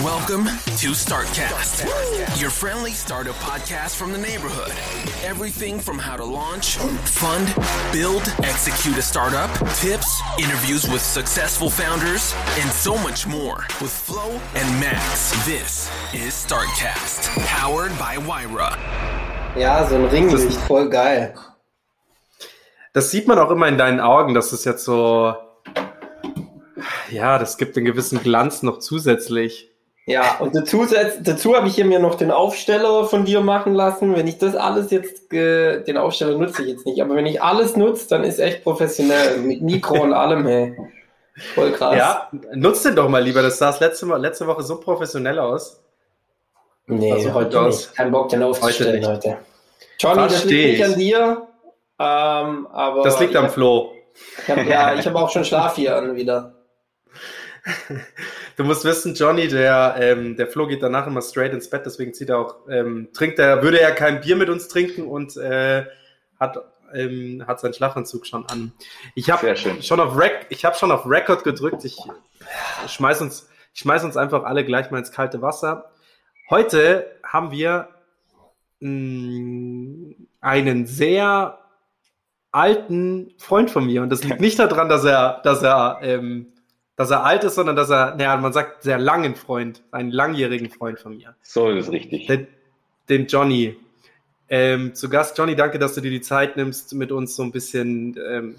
Welcome to StartCast, your friendly startup podcast from the neighborhood. Everything from how to launch, fund, build, execute a startup, tips, interviews with successful founders, and so much more with Flo and Max. This is StartCast, powered by Wyra. Ja, so ein Ringlicht, voll geil. Das sieht man auch immer in deinen Augen, dass es jetzt so, ja, das gibt einen gewissen Glanz noch zusätzlich. Ja, und dazu, dazu habe ich hier mir noch den Aufsteller von dir machen lassen. Wenn ich das alles jetzt, äh, den Aufsteller nutze ich jetzt nicht, aber wenn ich alles nutze, dann ist echt professionell, mit Mikro und allem, hey. Voll krass. Ja, nutzt den doch mal lieber, das sah letzte, letzte Woche so professionell aus. Nee, Also heute heute nicht. Kein Bock, den aufzustellen nicht. heute. Johnny, das Versteh liegt nicht ich. an dir, ähm, aber... Das liegt am ja, Flo. Ich hab, ja, ich habe auch schon Schlaf hier an wieder. Du musst wissen, Johnny, der, ähm, der Flo geht danach immer straight ins Bett, deswegen zieht er auch, ähm, trinkt er, würde er kein Bier mit uns trinken und äh, hat, ähm, hat seinen Schlafanzug schon an. Ich habe schon auf Rec, ich habe schon auf Record gedrückt. Ich schmeiß uns, ich schmeiß uns einfach alle gleich mal ins kalte Wasser. Heute haben wir mh, einen sehr alten Freund von mir und das liegt nicht daran, dass er, dass er, ähm, dass er alt ist, sondern dass er, naja, man sagt sehr langen Freund, einen langjährigen Freund von mir, So ist richtig. den, den Johnny. Ähm, zu Gast, Johnny, danke, dass du dir die Zeit nimmst, mit uns so ein bisschen ähm,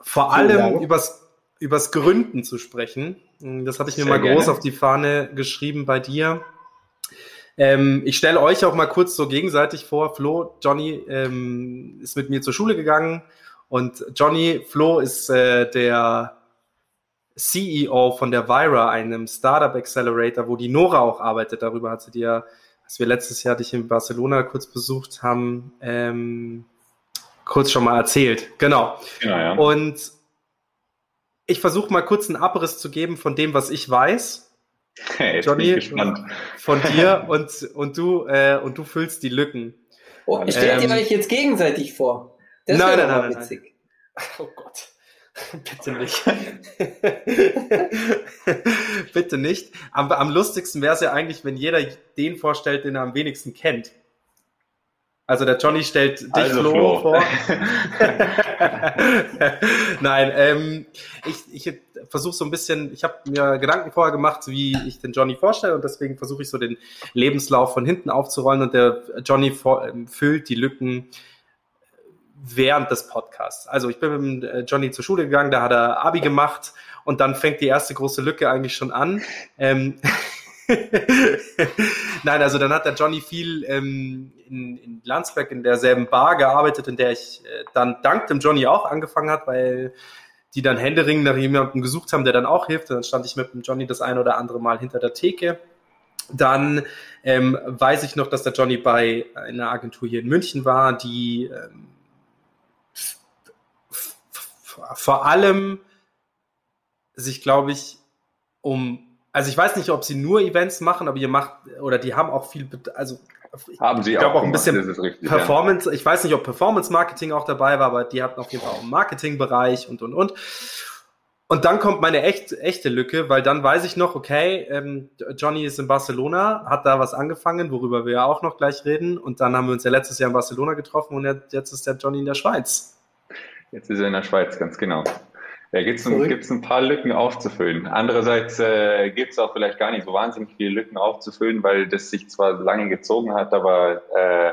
vor Vielen allem Dank. übers, übers Gründen zu sprechen. Das hatte ich mir Sehr mal groß gerne. auf die Fahne geschrieben bei dir. Ähm, ich stelle euch auch mal kurz so gegenseitig vor. Flo, Johnny ähm, ist mit mir zur Schule gegangen und Johnny, Flo ist äh, der CEO von der Vira, einem Startup Accelerator, wo die Nora auch arbeitet. Darüber hat sie dir, als wir letztes Jahr dich in Barcelona kurz besucht haben, ähm, kurz schon mal erzählt. Genau. Genau, ja. Und ich versuche mal kurz einen Abriss zu geben von dem, was ich weiß Hey, jetzt Johnny, bin ich gespannt. von dir und, und du äh, und du füllst die Lücken. Oh, stellt ihr Ähm, euch jetzt gegenseitig vor? Das Nein, nein, nein, mal nein, witzig. Oh Gott. Bitte nicht. Bitte nicht. Am, am lustigsten wäre es ja eigentlich, wenn jeder den vorstellt, den er am wenigsten kennt. Also der Johnny stellt dich Also Flo, Flo. vor. Nein, ähm, ich, ich versuche so ein bisschen, ich habe mir Gedanken vorher gemacht, wie ich den Johnny vorstelle und deswegen versuche ich so den Lebenslauf von hinten aufzurollen und der Johnny vor, ähm, füllt die Lücken während des Podcasts. Also ich bin mit äh, Johnny zur Schule gegangen, da hat er Abi gemacht und dann fängt die erste große Lücke eigentlich schon an. Ähm, Nein, also dann hat der Johnny viel ähm, in, in Landsberg in derselben Bar gearbeitet, in der ich äh, dann dank dem Johnny auch angefangen hat, weil die dann händeringend nach jemandem gesucht haben, der dann auch hilft. Und dann stand ich mit dem Johnny das ein oder andere Mal hinter der Theke. Dann ähm, weiß ich noch, dass der Johnny bei einer Agentur hier in München war, die ähm, vor allem sich, glaube ich, um, also ich weiß nicht, ob sie nur Events machen, aber ihr macht, oder die haben auch viel, also Haben Sie ich glaube auch ein gemacht, bisschen richtig, Performance, ich weiß nicht, ob Performance Marketing auch dabei war, aber die hatten auf jeden Fall auch einen Marketingbereich und und und. Und dann kommt meine echt, echte Lücke, weil dann weiß ich noch, okay, ähm, Johnny ist in Barcelona, hat da was angefangen, worüber wir ja auch noch gleich reden. Und dann haben wir uns ja letztes Jahr in Barcelona getroffen und jetzt ist der Johnny in der Schweiz. Jetzt ist er in der Schweiz, ganz genau. Da gibt es ein, ein paar Lücken aufzufüllen. Andererseits äh, gibt es auch vielleicht gar nicht so wahnsinnig viele Lücken aufzufüllen, weil das sich zwar lange gezogen hat, aber äh,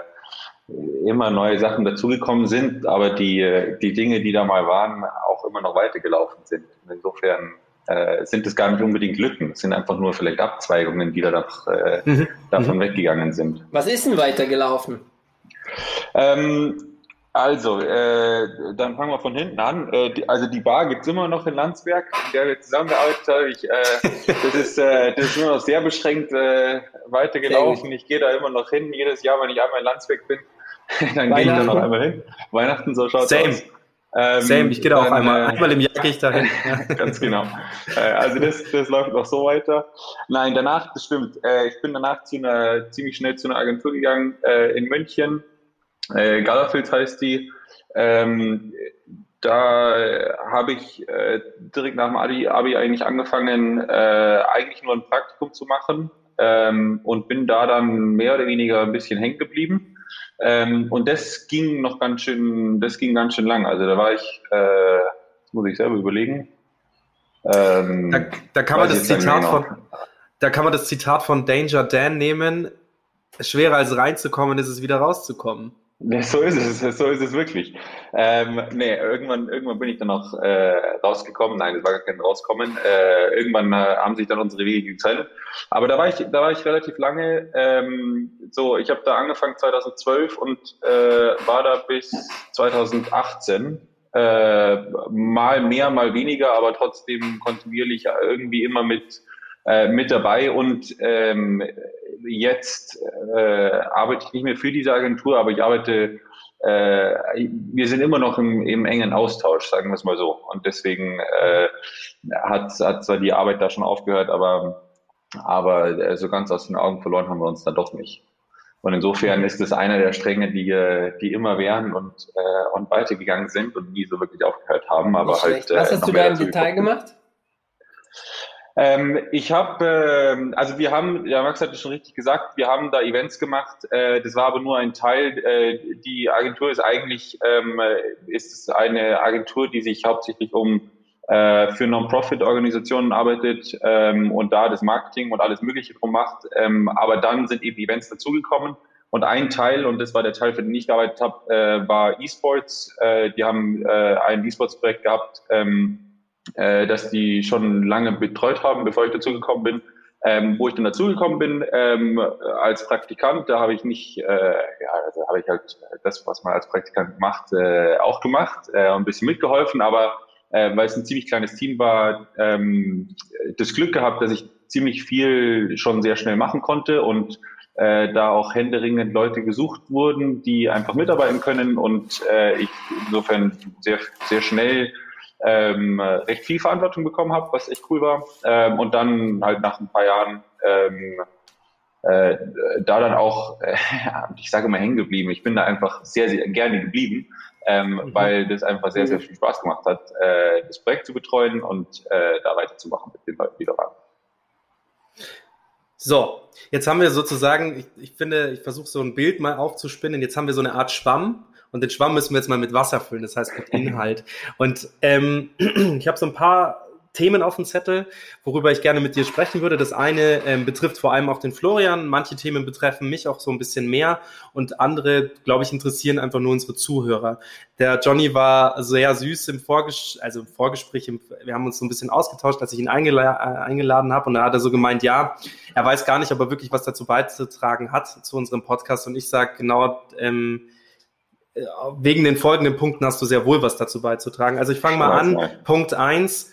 immer neue Sachen dazugekommen sind, aber die, äh, die Dinge, die da mal waren, auch immer noch weitergelaufen sind. Insofern äh, sind es gar nicht unbedingt Lücken, es sind einfach nur vielleicht Abzweigungen, die da doch, äh, Mhm. davon weggegangen sind. Was ist denn weitergelaufen? Ähm, Also, äh, dann fangen wir von hinten an. Äh, die, also die Bar gibt's immer noch in Landsberg, in der wir zusammengearbeitet haben. Ich, äh, das, ist, äh, das ist nur noch sehr beschränkt äh, weitergelaufen. Ich gehe da immer noch hin. Jedes Jahr, wenn ich einmal in Landsberg bin, dann gehe ich da noch einmal hin. Weihnachten, so schaut's Same. aus. Ähm, Same, ich gehe da auch einmal. äh, Einmal im Jahr gehe ich da hin. Ganz genau. Äh, also das, das läuft noch so weiter. Nein, danach, das stimmt. Äh, ich bin danach zu einer, ziemlich schnell zu einer Agentur gegangen äh, in München. Äh, Galafields heißt die. Ähm, da habe ich äh, direkt nach dem Abi, Abi eigentlich angefangen, äh, eigentlich nur ein Praktikum zu machen ähm, und bin da dann mehr oder weniger ein bisschen hängen geblieben. Ähm, und das ging noch ganz schön, das ging ganz schön lang. Also da war ich, äh, muss ich selber überlegen. Ähm, Da, da kann man das Zitat mehr von, genau. da kann man das Zitat von Danger Dan nehmen. Schwerer als reinzukommen, ist es wieder rauszukommen. So ist es, so ist es wirklich. Ähm, nee, irgendwann, irgendwann bin ich dann auch äh, rausgekommen. Nein, es war gar kein Rauskommen. Äh, irgendwann äh, haben sich dann unsere Wege getrennt. Aber da war ich, da war ich relativ lange. Ähm, so, ich habe da angefangen 2012 und äh, war da bis 2018. Äh, mal mehr, mal weniger, aber trotzdem kontinuierlich irgendwie immer mit äh, mit dabei und ähm, jetzt äh, arbeite ich nicht mehr für diese Agentur, aber ich arbeite, äh, wir sind immer noch im, im engen Austausch, sagen wir es mal so. Und deswegen äh, hat, hat zwar die Arbeit da schon aufgehört, aber, aber äh, so ganz aus den Augen verloren haben wir uns dann doch nicht. Und insofern ist es einer der Stränge, die, äh, die immer wären und, äh, und weitergegangen sind und nie so wirklich aufgehört haben. Aber halt, schlecht. Was äh, hast du da im Detail gemacht? Ähm, ich habe, ähm, also wir haben, ja Max hat es schon richtig gesagt, wir haben da Events gemacht. Äh, das war aber nur ein Teil. Äh, die Agentur ist eigentlich ähm, äh, ist eine Agentur, die sich hauptsächlich um äh, für Non-Profit-Organisationen arbeitet ähm, und da das Marketing und alles Mögliche drum macht. Ähm, aber dann sind eben Events dazugekommen. Und ein Teil, und das war der Teil, für den ich gearbeitet habe, äh, war E-Sports. Äh, die haben äh, ein E-Sports-Projekt gehabt, ähm, äh, dass die schon lange betreut haben, bevor ich dazugekommen bin. Ähm, wo ich dann dazugekommen bin ähm, als Praktikant, da habe ich nicht, äh, ja, also habe ich halt das, was man als Praktikant macht, äh, auch gemacht, äh, ein bisschen mitgeholfen, aber äh, weil es ein ziemlich kleines Team war, ähm, das Glück gehabt, dass ich ziemlich viel schon sehr schnell machen konnte und äh, da auch händeringend Leute gesucht wurden, die einfach mitarbeiten können und äh, ich insofern sehr, sehr schnell ähm, recht viel Verantwortung bekommen habe, was echt cool war. Ähm, und dann halt nach ein paar Jahren ähm, äh, da dann auch, äh, ich sage immer hängen geblieben. Ich bin da einfach sehr, sehr gerne geblieben, ähm, Mhm. weil das einfach sehr, sehr viel Spaß gemacht hat, äh, das Projekt zu betreuen und äh, da weiterzumachen mit den Leuten, die da waren. So, jetzt haben wir sozusagen, ich, ich finde, ich versuche so ein Bild mal aufzuspinnen. Jetzt haben wir so eine Art Schwamm und den Schwamm müssen wir jetzt mal mit Wasser füllen, das heißt mit Inhalt. Und ähm, ich habe so ein paar Themen auf dem Zettel, worüber ich gerne mit dir sprechen würde. Das eine ähm, betrifft vor allem auch den Florian. Manche Themen betreffen mich auch so ein bisschen mehr und andere, glaube ich, interessieren einfach nur unsere Zuhörer. Der Johnny war sehr süß im, Vorges also im Vorgespräch. Im, wir haben uns so ein bisschen ausgetauscht, als ich ihn eingela äh, eingeladen habe und da hat er so gemeint, ja, er weiß gar nicht, ob er wirklich was dazu beizutragen hat zu unserem Podcast und ich sage genau, ähm, äh, wegen den folgenden Punkten hast du sehr wohl was dazu beizutragen. Also ich fange mal an. Ja. Punkt eins.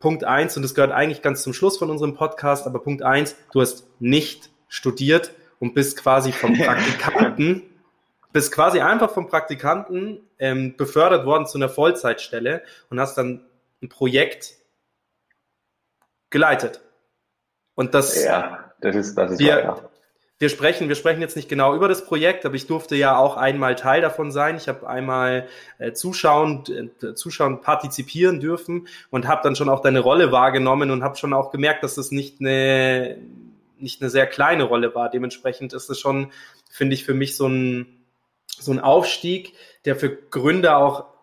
Punkt eins und das gehört eigentlich ganz zum Schluss von unserem Podcast, aber Punkt eins, du hast nicht studiert und bist quasi vom Praktikanten, bist quasi einfach vom Praktikanten ähm, befördert worden zu einer Vollzeitstelle und hast dann ein Projekt geleitet. Und das, Ja, das ist, das ist Wir- wahr, ja. Wir sprechen, wir sprechen jetzt nicht genau über das Projekt, aber ich durfte ja auch einmal Teil davon sein. Ich habe einmal äh, zuschauen, äh, zuschauen, partizipieren dürfen und habe dann schon auch deine Rolle wahrgenommen und habe schon auch gemerkt, dass das nicht eine nicht eine sehr kleine Rolle war. Dementsprechend ist es schon, finde ich, für mich so ein so ein Aufstieg, der für Gründer auch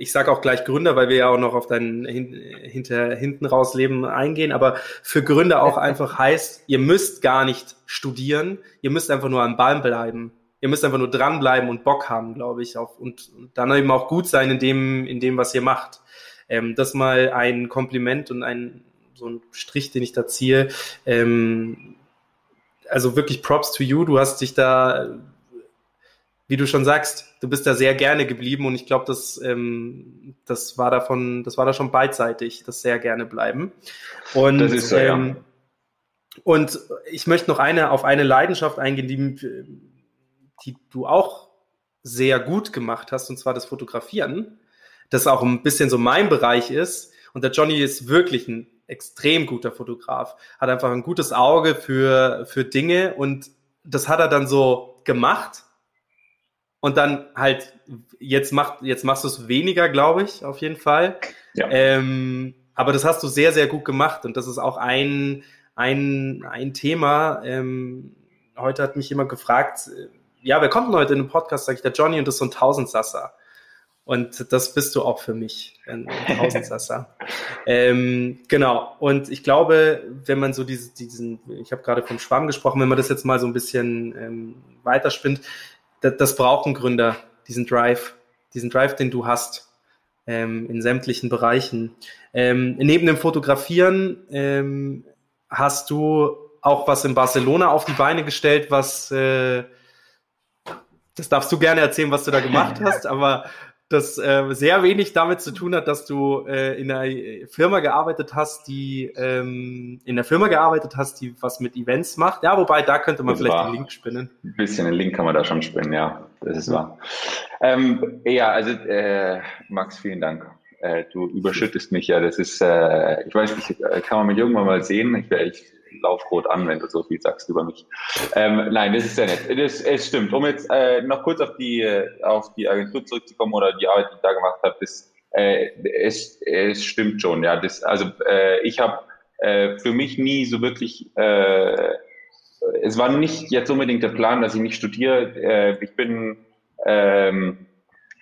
ich sage auch gleich Gründer, weil wir ja auch noch auf dein hin, hinter, hinten raus Leben eingehen, aber für Gründer auch einfach heißt, ihr müsst gar nicht studieren, ihr müsst einfach nur am Ball bleiben. Ihr müsst einfach nur dranbleiben und Bock haben, glaube ich, auf, und, und dann eben auch gut sein in dem, in dem, was ihr macht. Ähm, das mal ein Kompliment und ein, so ein Strich, den ich da ziehe. Ähm, also wirklich Props to you. Du hast dich da wie du schon sagst, du bist da sehr gerne geblieben und ich glaube, das, ähm, das war davon, das war da schon beidseitig, das sehr gerne bleiben. Und, Das ist so, ja. ähm, und ich möchte noch eine auf eine Leidenschaft eingehen, die, die du auch sehr gut gemacht hast, und zwar das Fotografieren, das auch ein bisschen so mein Bereich ist. Und der Johnny ist wirklich ein extrem guter Fotograf, hat einfach ein gutes Auge für, für Dinge und das hat er dann so gemacht. Und dann halt, jetzt, macht, jetzt machst du es weniger, glaube ich, auf jeden Fall. Ja. Ähm, aber das hast du sehr, sehr gut gemacht. Und das ist auch ein, ein, ein Thema. Ähm, heute hat mich jemand gefragt, äh, ja, wer kommt denn heute in den Podcast? Sag ich, der Johnny und das ist so ein Tausendsasser. Und das bist du auch für mich, ein Tausendsasser. ähm, genau. Und ich glaube, wenn man so diese, diesen, ich habe gerade vom Schwamm gesprochen, wenn man das jetzt mal so ein bisschen ähm, weiterspinnt, das, das braucht ein Gründer, diesen Drive, diesen Drive, den du hast ähm, in sämtlichen Bereichen. Ähm, neben dem Fotografieren ähm, hast du auch was in Barcelona auf die Beine gestellt, was äh, das darfst du gerne erzählen, was du da gemacht hast, aber das äh, sehr wenig damit zu tun hat, dass du äh, in einer Firma gearbeitet hast, die ähm, in der Firma gearbeitet hast, die was mit Events macht. Ja, wobei da könnte man Das vielleicht den Link spinnen. Ein bisschen den Link kann man da schon spinnen, ja, das ist wahr. Ähm, ja, also äh, Max, vielen Dank. Äh, du überschüttest mich ja. Das ist, äh, ich weiß nicht, äh, kann man mich irgendwann mal sehen. Ich, ich lauf rot an, wenn du so viel sagst über mich. Ähm, nein, das ist ja nett. Das, es stimmt. Um jetzt äh, noch kurz auf die äh, auf die Agentur zurückzukommen oder die Arbeit, die ich da gemacht habe, das, äh, es, es stimmt schon. Ja, das, also äh, ich habe äh, für mich nie so wirklich äh, es war nicht jetzt unbedingt der Plan, dass ich nicht studiere. Äh, ich bin, ähm,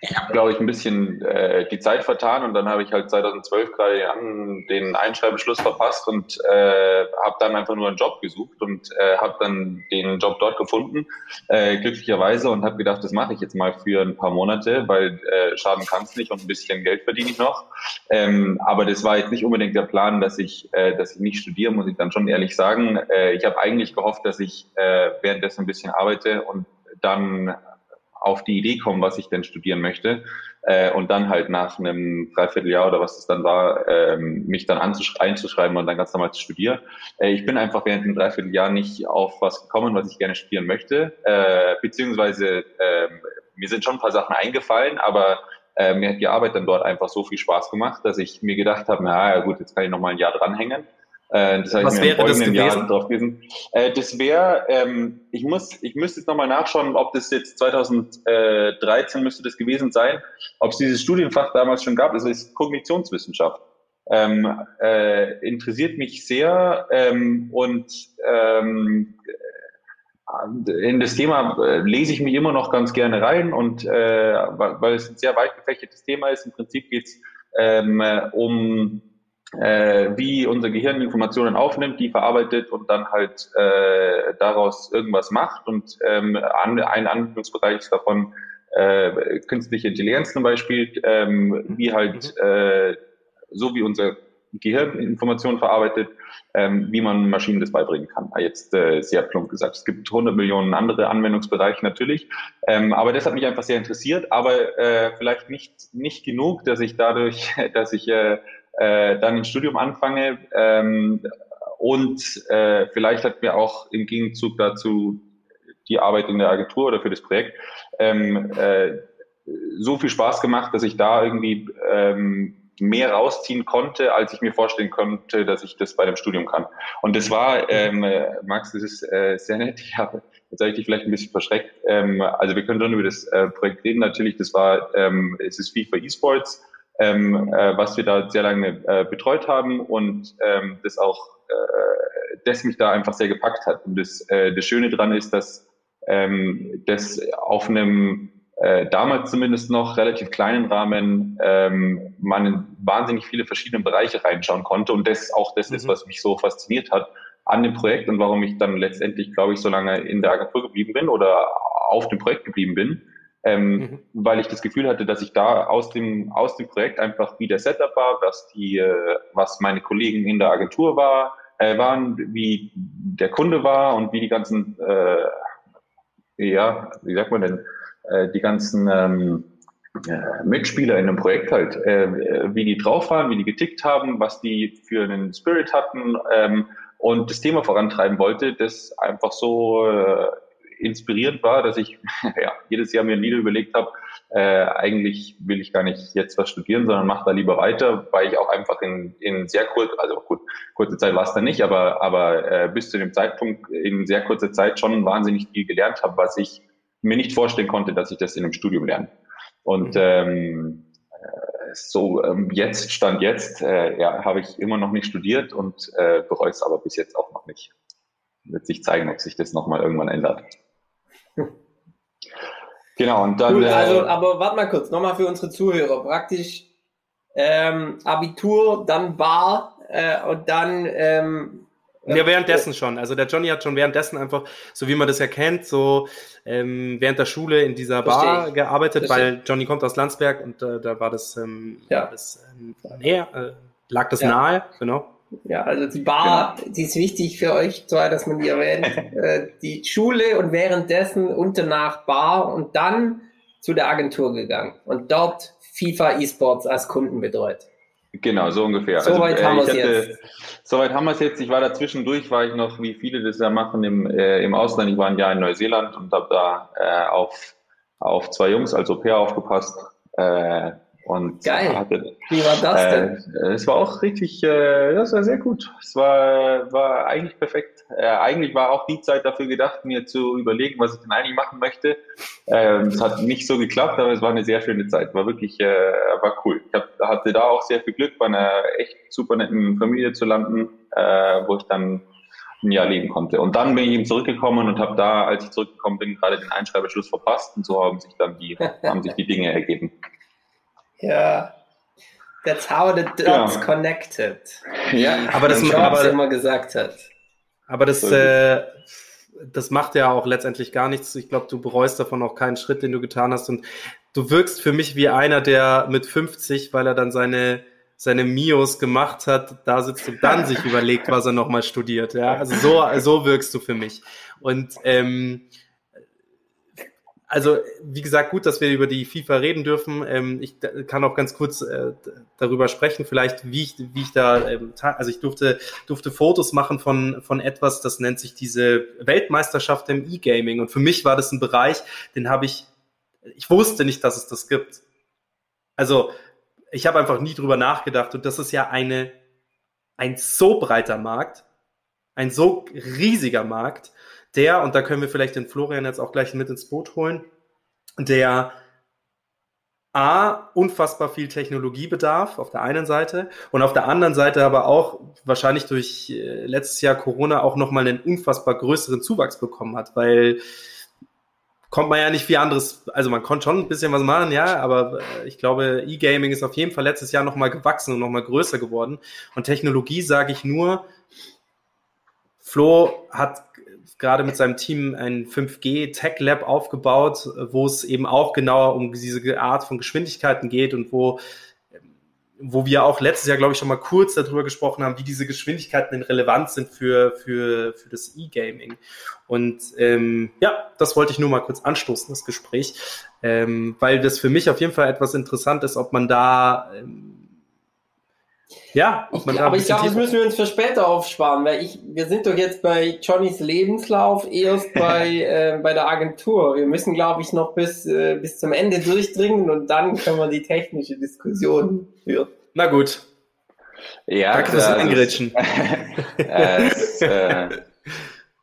ich habe, glaube ich, ein bisschen äh, die Zeit vertan und dann habe ich halt 2012 gerade an den Einschreibbeschluss verpasst und äh, habe dann einfach nur einen Job gesucht und äh, habe dann den Job dort gefunden, äh, glücklicherweise und habe gedacht, das mache ich jetzt mal für ein paar Monate, weil äh, schaden kann es nicht und ein bisschen Geld verdiene ich noch. Ähm, aber das war jetzt nicht unbedingt der Plan, dass ich, äh, dass ich nicht studiere, muss ich dann schon ehrlich sagen. Äh, ich habe eigentlich gehofft, dass ich äh, währenddessen ein bisschen arbeite und dann auf die Idee komme, was ich denn studieren möchte. Äh, und dann halt nach einem Dreivierteljahr oder was es dann war, ähm, mich dann einzuschreiben und dann ganz normal zu studieren. Äh, ich bin einfach während dem Dreivierteljahr nicht auf was gekommen, was ich gerne studieren möchte. Äh, beziehungsweise ähm, mir sind schon ein paar Sachen eingefallen, aber äh, mir hat die Arbeit dann dort einfach so viel Spaß gemacht, dass ich mir gedacht habe, na ja gut, jetzt kann ich noch mal ein Jahr dranhängen. Äh, das habe ich mir im wäre das folgenden Jahr drauf gewesen. Äh, das wäre, ähm, ich muss, ich müsste jetzt nochmal nachschauen, ob das jetzt 2013 müsste das gewesen sein, ob es dieses Studienfach damals schon gab. Es ist Kognitionswissenschaft. Ähm, äh, interessiert mich sehr ähm, und ähm, in das Thema äh, lese ich mich immer noch ganz gerne rein und äh, weil es ein sehr weit gefächertes Thema ist. Im Prinzip geht es ähm, äh, um äh, wie unser Gehirn Informationen aufnimmt, die verarbeitet und dann halt äh, daraus irgendwas macht. Und ähm, an, ein Anwendungsbereich ist davon äh, künstliche Intelligenz zum Beispiel, ähm, wie halt äh, so wie unser Gehirn Informationen verarbeitet, ähm, wie man Maschinen das beibringen kann. Ah, Jetzt äh, sehr plump gesagt. Es gibt 100 Millionen andere Anwendungsbereiche natürlich, ähm, aber das hat mich einfach sehr interessiert, aber äh, vielleicht nicht nicht genug, dass ich dadurch, dass ich äh, äh, dann ein Studium anfange ähm, und äh, vielleicht hat mir auch im Gegenzug dazu die Arbeit in der Agentur oder für das Projekt ähm, äh, so viel Spaß gemacht, dass ich da irgendwie ähm, mehr rausziehen konnte, als ich mir vorstellen konnte, dass ich das bei dem Studium kann. Und das war, ähm, äh, Max, das ist äh, sehr nett. Ich habe, jetzt habe ich dich vielleicht ein bisschen verschreckt. Ähm, also wir können dann über das äh, Projekt reden. Natürlich, das war, ähm, es ist FIFA eSports, ähm, äh, was wir da sehr lange äh, betreut haben und ähm, das auch, äh, das mich da einfach sehr gepackt hat. Und das, äh, das Schöne dran ist, dass ähm, das auf einem äh, damals zumindest noch relativ kleinen Rahmen ähm, man in wahnsinnig viele verschiedene Bereiche reinschauen konnte und das auch das ist, Mhm. was mich so fasziniert hat an dem Projekt und warum ich dann letztendlich, glaube ich, so lange in der Agentur geblieben bin oder auf dem Projekt geblieben bin, ähm, Mhm. weil ich das Gefühl hatte, dass ich da aus dem aus dem Projekt einfach wie der Setup war, was die, äh, was meine Kollegen in der Agentur war, äh, waren, wie der Kunde war und wie die ganzen, äh, ja, wie sagt man denn, äh, die ganzen ähm, äh, Mitspieler in einem Projekt halt, äh, wie die drauf waren, wie die getickt haben, was die für einen Spirit hatten ähm, und das Thema vorantreiben wollte, das einfach so inspirierend war, dass ich ja, jedes Jahr mir wieder überlegt habe, äh, eigentlich will ich gar nicht jetzt was studieren, sondern mache da lieber weiter, weil ich auch einfach in, in sehr kurz, also gut, kurze Zeit war es dann nicht, aber, aber äh, bis zu dem Zeitpunkt in sehr kurzer Zeit schon wahnsinnig viel gelernt habe, was ich mir nicht vorstellen konnte, dass ich das in einem Studium lerne. Und mhm. ähm, äh, so ähm, jetzt, Stand jetzt, äh, ja, habe ich immer noch nicht studiert und äh, bereue es aber bis jetzt auch noch nicht. Wird sich zeigen, ob sich das nochmal irgendwann ändert. Genau, und dann. Also, äh, aber warte mal kurz, nochmal für unsere Zuhörer. Praktisch ähm, Abitur, dann Bar äh, und dann. Ähm, ja, währenddessen schon. Also der Johnny hat schon währenddessen einfach, so wie man das ja kennt, so ähm, während der Schule in dieser Bar gearbeitet, Verstehe. weil Johnny kommt aus Landsberg und äh, da war das, ähm, ja. das ähm, näher, äh, lag das ja. nahe, genau. Ja, also die Bar, genau. die ist wichtig für euch zwei, dass man die erwähnt. äh, die Schule und währenddessen und danach Bar und dann zu der Agentur gegangen und dort FIFA eSports als Kunden betreut. Genau, so ungefähr. Soweit also, äh, haben wir es jetzt. Soweit haben wir es jetzt. Ich war dazwischendurch, war ich noch, wie viele das ja machen, im, äh, im Ausland. Ich war ein Jahr in Neuseeland und habe da äh, auf, auf zwei Jungs als Au-pair aufgepasst. Äh, und Geil. Hatte, Wie war das denn? Äh, es war auch richtig, äh, das war sehr gut. Es war, war eigentlich perfekt. Äh, eigentlich war auch die Zeit dafür gedacht, mir zu überlegen, was ich denn eigentlich machen möchte. Ähm, es hat nicht so geklappt, aber es war eine sehr schöne Zeit. War wirklich, äh, war cool. Ich hab, hatte da auch sehr viel Glück, bei einer echt super netten Familie zu landen, äh, wo ich dann ein Jahr leben konnte. Und dann bin ich eben zurückgekommen und habe da, als ich zurückgekommen bin, gerade den Einschreibeschluss verpasst und so haben sich dann die, haben sich die Dinge ergeben. Ja. That's how the dots ja. connected. Ja, aber das aber, immer gesagt hat. Aber das, äh, das macht ja auch letztendlich gar nichts. Ich glaube, du bereust davon auch keinen Schritt, den du getan hast. Und du wirkst für mich wie einer, der mit 50, weil er dann seine seine Mios gemacht hat, da sitzt und dann sich überlegt, was er nochmal studiert. Ja, also so, so wirkst du für mich. Und ähm, also, wie gesagt, gut, dass wir über die FIFA reden dürfen. Ähm, ich kann auch ganz kurz äh, darüber sprechen, vielleicht, wie ich, wie ich da, ähm, also ich durfte, durfte Fotos machen von, von etwas, das nennt sich diese Weltmeisterschaft im E-Gaming. Und für mich war das ein Bereich, den habe ich, ich wusste nicht, dass es das gibt. Also, ich habe einfach nie drüber nachgedacht. Und das ist ja eine, ein so breiter Markt, ein so riesiger Markt, der, und da können wir vielleicht den Florian jetzt auch gleich mit ins Boot holen, der A, unfassbar viel Technologiebedarf auf der einen Seite und auf der anderen Seite aber auch wahrscheinlich durch äh, letztes Jahr Corona auch nochmal einen unfassbar größeren Zuwachs bekommen hat, weil kommt man ja nicht viel anderes, also man konnte schon ein bisschen was machen, ja, aber äh, ich glaube, E-Gaming ist auf jeden Fall letztes Jahr nochmal gewachsen und nochmal größer geworden. Und Technologie sage ich nur, Flo hat gerade mit seinem Team ein 5G Tech Lab aufgebaut, wo es eben auch genauer um diese Art von Geschwindigkeiten geht und wo wo wir auch letztes Jahr, glaube ich, schon mal kurz darüber gesprochen haben, wie diese Geschwindigkeiten denn relevant sind für, für, für das E-Gaming. Und ähm, ja, das wollte ich nur mal kurz anstoßen, das Gespräch, ähm, weil das für mich auf jeden Fall etwas interessant ist, ob man da ähm, ja, ich, aber ich glaube, das müssen wir uns für später aufsparen, weil ich, wir sind doch jetzt bei Johnnys Lebenslauf erst bei, äh, bei der Agentur. Wir müssen, glaube ich, noch bis, äh, bis zum Ende durchdringen und dann können wir die technische Diskussion führen. Na gut. Ja, Danke fürs also, Eingritschen. es, äh,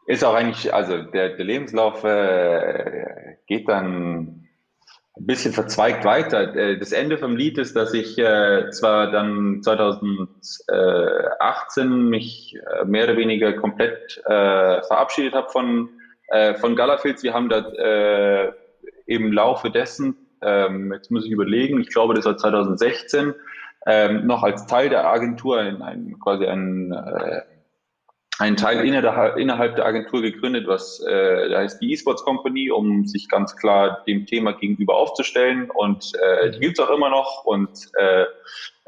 ist auch eigentlich, also der, der Lebenslauf äh, geht dann ein bisschen verzweigt weiter. Äh, das Ende vom Lied ist, dass ich äh, zwar dann 2018 mich äh, mehr oder weniger komplett äh, verabschiedet habe von, äh, von Galafils. Wir haben da äh, im Laufe dessen, ähm, jetzt muss ich überlegen, ich glaube, das war 2016, ähm, noch als Teil der Agentur ein, ein, quasi ein, äh, einen Teil innerhalb, der Agentur gegründet, was äh, da heißt die eSports Company, um sich ganz klar dem Thema gegenüber aufzustellen. Und äh, die gibt's auch immer noch und äh,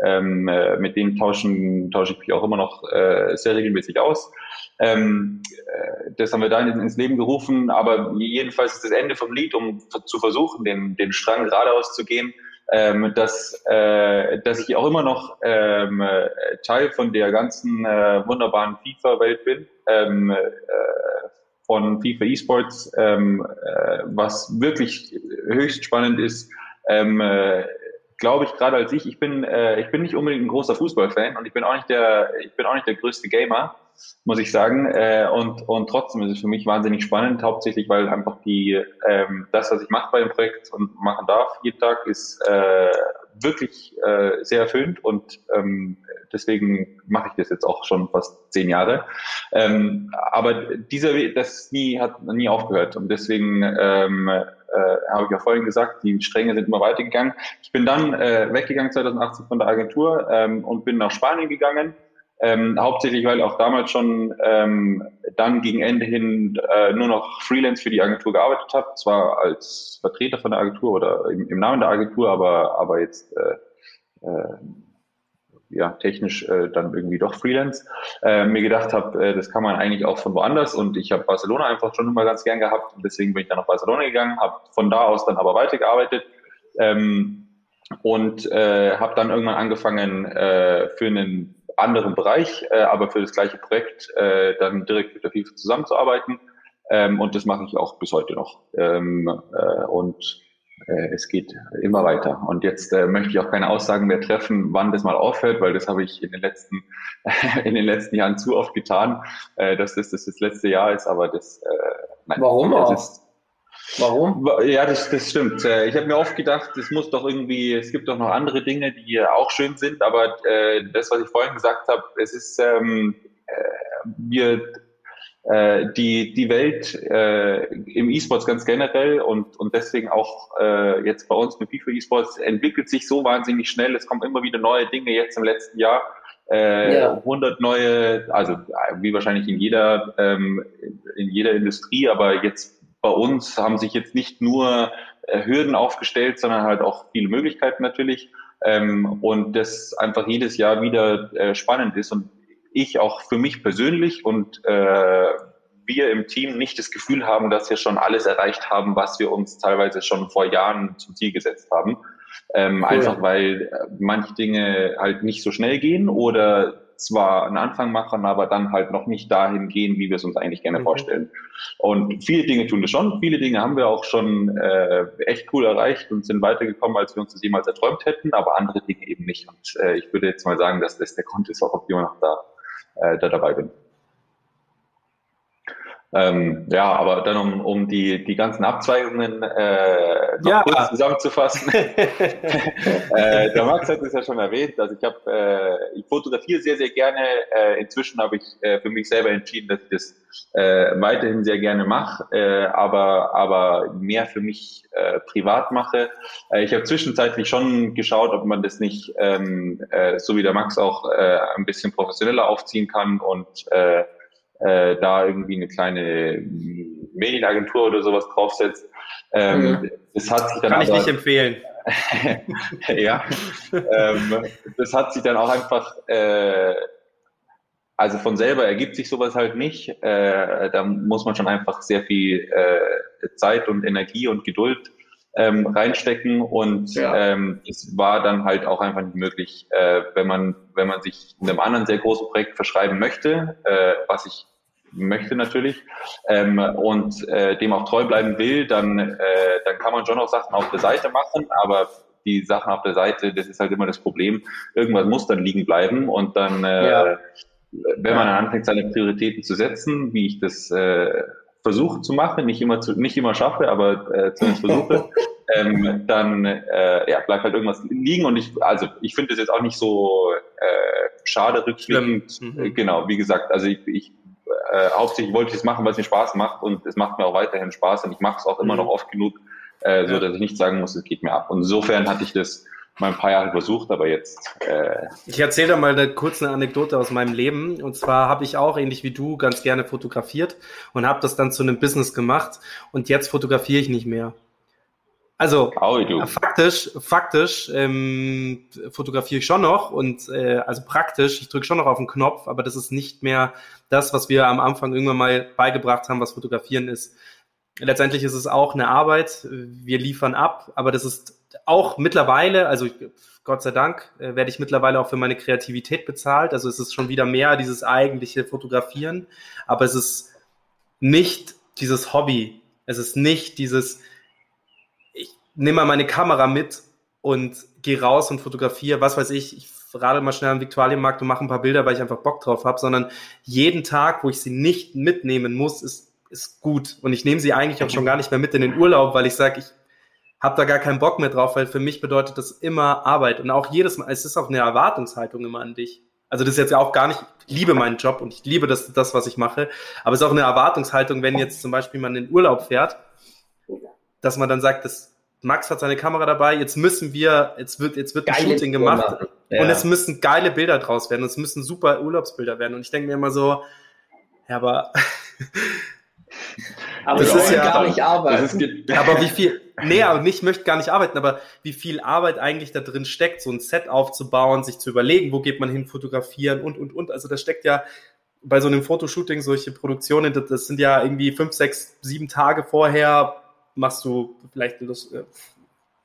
ähm, äh, mit denen tauschen, tausche ich mich auch immer noch äh, sehr regelmäßig aus. Ähm, äh, das haben wir da ins Leben gerufen, aber jedenfalls ist das Ende vom Lied, um zu versuchen, den, den Strang geradeaus zu gehen ähm, dass, äh, dass ich auch immer noch ähm, Teil von der ganzen äh, wunderbaren FIFA-Welt bin, ähm, äh, von FIFA Esports, ähm, äh, was wirklich höchst spannend ist. Ähm, äh, glaube ich gerade als ich, ich bin, äh, ich bin nicht unbedingt ein großer Fußballfan und ich bin auch nicht der, ich bin auch nicht der größte Gamer muss ich sagen. Äh, und, und trotzdem ist es für mich wahnsinnig spannend, hauptsächlich weil einfach die ähm, das, was ich mache bei dem Projekt und machen darf jeden Tag, ist äh, wirklich äh, sehr erfüllend und ähm, deswegen mache ich das jetzt auch schon fast zehn Jahre. Ähm, aber dieser Weg, das nie hat nie aufgehört und deswegen ähm, äh, habe ich ja vorhin gesagt, die Stränge sind immer weitergegangen. Ich bin dann äh, weggegangen 2018 von der Agentur ähm, und bin nach Spanien gegangen ähm, hauptsächlich, weil auch damals schon ähm, dann gegen Ende hin äh, nur noch Freelance für die Agentur gearbeitet habe, zwar als Vertreter von der Agentur oder im, im Namen der Agentur, aber, aber jetzt äh, äh, ja, technisch äh, dann irgendwie doch Freelance. Äh, mir gedacht habe, äh, das kann man eigentlich auch von woanders und ich habe Barcelona einfach schon immer ganz gern gehabt und deswegen bin ich dann nach Barcelona gegangen, habe von da aus dann aber weitergearbeitet. Ähm, und äh, habe dann irgendwann angefangen äh, für einen anderen Bereich, äh, aber für das gleiche Projekt äh, dann direkt mit der FIFA zusammenzuarbeiten. Ähm, und das mache ich auch bis heute noch. Ähm, äh, und äh, es geht immer weiter. Und jetzt äh, möchte ich auch keine Aussagen mehr treffen, wann das mal aufhört, weil das habe ich in den letzten in den letzten Jahren zu oft getan, äh, dass das, das das letzte Jahr ist. Aber das äh, nein, Warum auch? Warum? Ja, das, das stimmt. Äh, ich habe mir oft gedacht, es muss doch irgendwie, es gibt doch noch andere Dinge, die auch schön sind, aber äh, das, was ich vorhin gesagt habe, es ist ähm, äh, wir äh, die die Welt äh, im E-Sports ganz generell und und deswegen auch äh, jetzt bei uns mit FIFA E-Sports entwickelt sich so wahnsinnig schnell. Es kommen immer wieder neue Dinge. Jetzt im letzten Jahr äh, ja. 100 neue, also wie wahrscheinlich in jeder ähm, in jeder Industrie, aber jetzt bei uns haben sich jetzt nicht nur äh, Hürden aufgestellt, sondern halt auch viele Möglichkeiten natürlich. Ähm, und das einfach jedes Jahr wieder äh, spannend ist und ich auch für mich persönlich und äh, wir im Team nicht das Gefühl haben, dass wir schon alles erreicht haben, was wir uns teilweise schon vor Jahren zum Ziel gesetzt haben. Ähm, cool. Einfach weil äh, manche Dinge halt nicht so schnell gehen oder zwar einen Anfang machen, aber dann halt noch nicht dahin gehen, wie wir es uns eigentlich gerne mhm. vorstellen. Und viele Dinge tun wir schon, viele Dinge haben wir auch schon äh, echt cool erreicht und sind weitergekommen, als wir uns das jemals erträumt hätten, aber andere Dinge eben nicht. Und äh, ich würde jetzt mal sagen, dass das der Grund ist, warum ich immer noch da, äh, da dabei bin. Ähm, ja, aber dann um, um die, die ganzen Abzweigungen äh, noch ja. kurz zusammenzufassen. äh, der Max hat es ja schon erwähnt, also ich habe, äh, ich fotografiere sehr, sehr gerne. Äh, inzwischen habe ich äh, für mich selber entschieden, dass ich das äh, weiterhin sehr gerne mache, äh, aber, aber mehr für mich äh, privat mache. Äh, ich habe zwischenzeitlich schon geschaut, ob man das nicht, ähm, äh, so wie der Max auch, äh, ein bisschen professioneller aufziehen kann und äh, äh, da irgendwie eine kleine Medienagentur oder sowas draufsetzt. Ähm, mhm. Das hat sich dann Kann aber, ich nicht empfehlen. ja, ähm, das hat sich dann auch einfach, äh, also von selber ergibt sich sowas halt nicht. Äh, da muss man schon einfach sehr viel äh, Zeit und Energie und Geduld ähm, reinstecken und ja. ähm, es war dann halt auch einfach nicht möglich, äh, wenn man wenn man sich einem anderen sehr großen Projekt verschreiben möchte, äh, was ich möchte natürlich ähm, und äh, dem auch treu bleiben will, dann äh, dann kann man schon noch Sachen auf der Seite machen, aber die Sachen auf der Seite, das ist halt immer das Problem. Irgendwas muss dann liegen bleiben und dann, äh, ja. wenn man dann anfängt, seine Prioritäten zu setzen, wie ich das äh, versuche zu machen, nicht immer zu, nicht immer schaffe, aber äh, zumindest versuche, ähm, dann äh, ja, bleibt halt irgendwas liegen und ich, also ich finde das jetzt auch nicht so äh, schade rückblickend. Mhm. Genau, wie gesagt, also ich, ich äh, hauptsächlich wollte ich es machen, weil es mir Spaß macht und es macht mir auch weiterhin Spaß und ich mache es auch immer mhm. noch oft genug, äh, so dass ich nicht sagen muss, es geht mir ab. Und insofern hatte ich das mal ein paar Jahre versucht, aber jetzt. Äh ich erzähle da mal eine, kurz eine Anekdote aus meinem Leben. Und zwar habe ich auch, ähnlich wie du, ganz gerne fotografiert und habe das dann zu einem Business gemacht. Und jetzt fotografiere ich nicht mehr. Also äh, faktisch, faktisch ähm, fotografiere ich schon noch und äh, also praktisch, ich drücke schon noch auf den Knopf, aber das ist nicht mehr das, was wir am Anfang irgendwann mal beigebracht haben, was Fotografieren ist. Letztendlich ist es auch eine Arbeit, wir liefern ab, aber das ist auch mittlerweile, also Gott sei Dank, äh, werde ich mittlerweile auch für meine Kreativität bezahlt. Also es ist schon wieder mehr dieses eigentliche Fotografieren, aber es ist nicht dieses Hobby. Es ist nicht dieses, nehme mal meine Kamera mit und gehe raus und fotografiere, was weiß ich, ich radel mal schnell am Viktualienmarkt und mache ein paar Bilder, weil ich einfach Bock drauf habe, sondern jeden Tag, wo ich sie nicht mitnehmen muss, ist, ist gut. Und ich nehme sie eigentlich auch schon gar nicht mehr mit in den Urlaub, weil ich sage, ich habe da gar keinen Bock mehr drauf, weil für mich bedeutet das immer Arbeit. Und auch jedes Mal, es ist auch eine Erwartungshaltung immer an dich. Also das ist jetzt ja auch gar nicht, ich liebe meinen Job und ich liebe das, das was ich mache, aber es ist auch eine Erwartungshaltung, wenn jetzt zum Beispiel man in den Urlaub fährt, dass man dann sagt, das Max hat seine Kamera dabei, jetzt müssen wir, jetzt wird, jetzt wird ein Shooting gemacht ja. und es müssen geile Bilder draus werden, es müssen super Urlaubsbilder werden. Und ich denke mir immer so, ja, aber. Aber das ist ja gar nicht arbeiten. aber wie viel, nee, aber nicht, ich möchte gar nicht arbeiten, aber wie viel Arbeit eigentlich da drin steckt, so ein Set aufzubauen, sich zu überlegen, wo geht man hin, fotografieren und, und, und. Also da steckt ja bei so einem Fotoshooting solche Produktionen, das sind ja irgendwie fünf, sechs, sieben Tage vorher machst du vielleicht das, äh,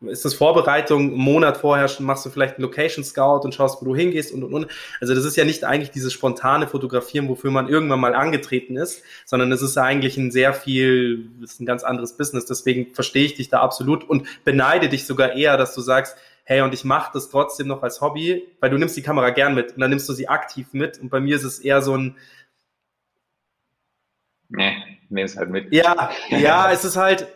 ist das Vorbereitung, einen Monat vorher schon machst du vielleicht einen Location Scout und schaust, wo du hingehst und und und. Also das ist ja nicht eigentlich dieses spontane Fotografieren, wofür man irgendwann mal angetreten ist, sondern es ist eigentlich ein sehr viel, ist ein ganz anderes Business. Deswegen verstehe ich dich da absolut und beneide dich sogar eher, dass du sagst, hey, und ich mache das trotzdem noch als Hobby, weil du nimmst die Kamera gern mit und dann nimmst du sie aktiv mit. Und bei mir ist es eher so ein, Nee, nehme es halt mit. Ja, ja, es ist halt,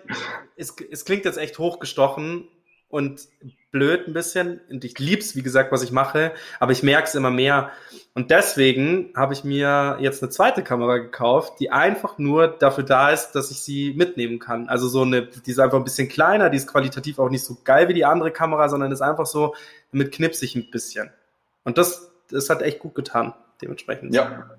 es, es klingt jetzt echt hochgestochen und blöd ein bisschen. Und ich lieb's, wie gesagt, was ich mache, aber ich merke es immer mehr. Und deswegen habe ich mir jetzt eine zweite Kamera gekauft, die einfach nur dafür da ist, dass ich sie mitnehmen kann. Also so eine, die ist einfach ein bisschen kleiner, die ist qualitativ auch nicht so geil wie die andere Kamera, sondern ist einfach so, knipse ich ein bisschen. Und das, das hat echt gut getan dementsprechend. Ja,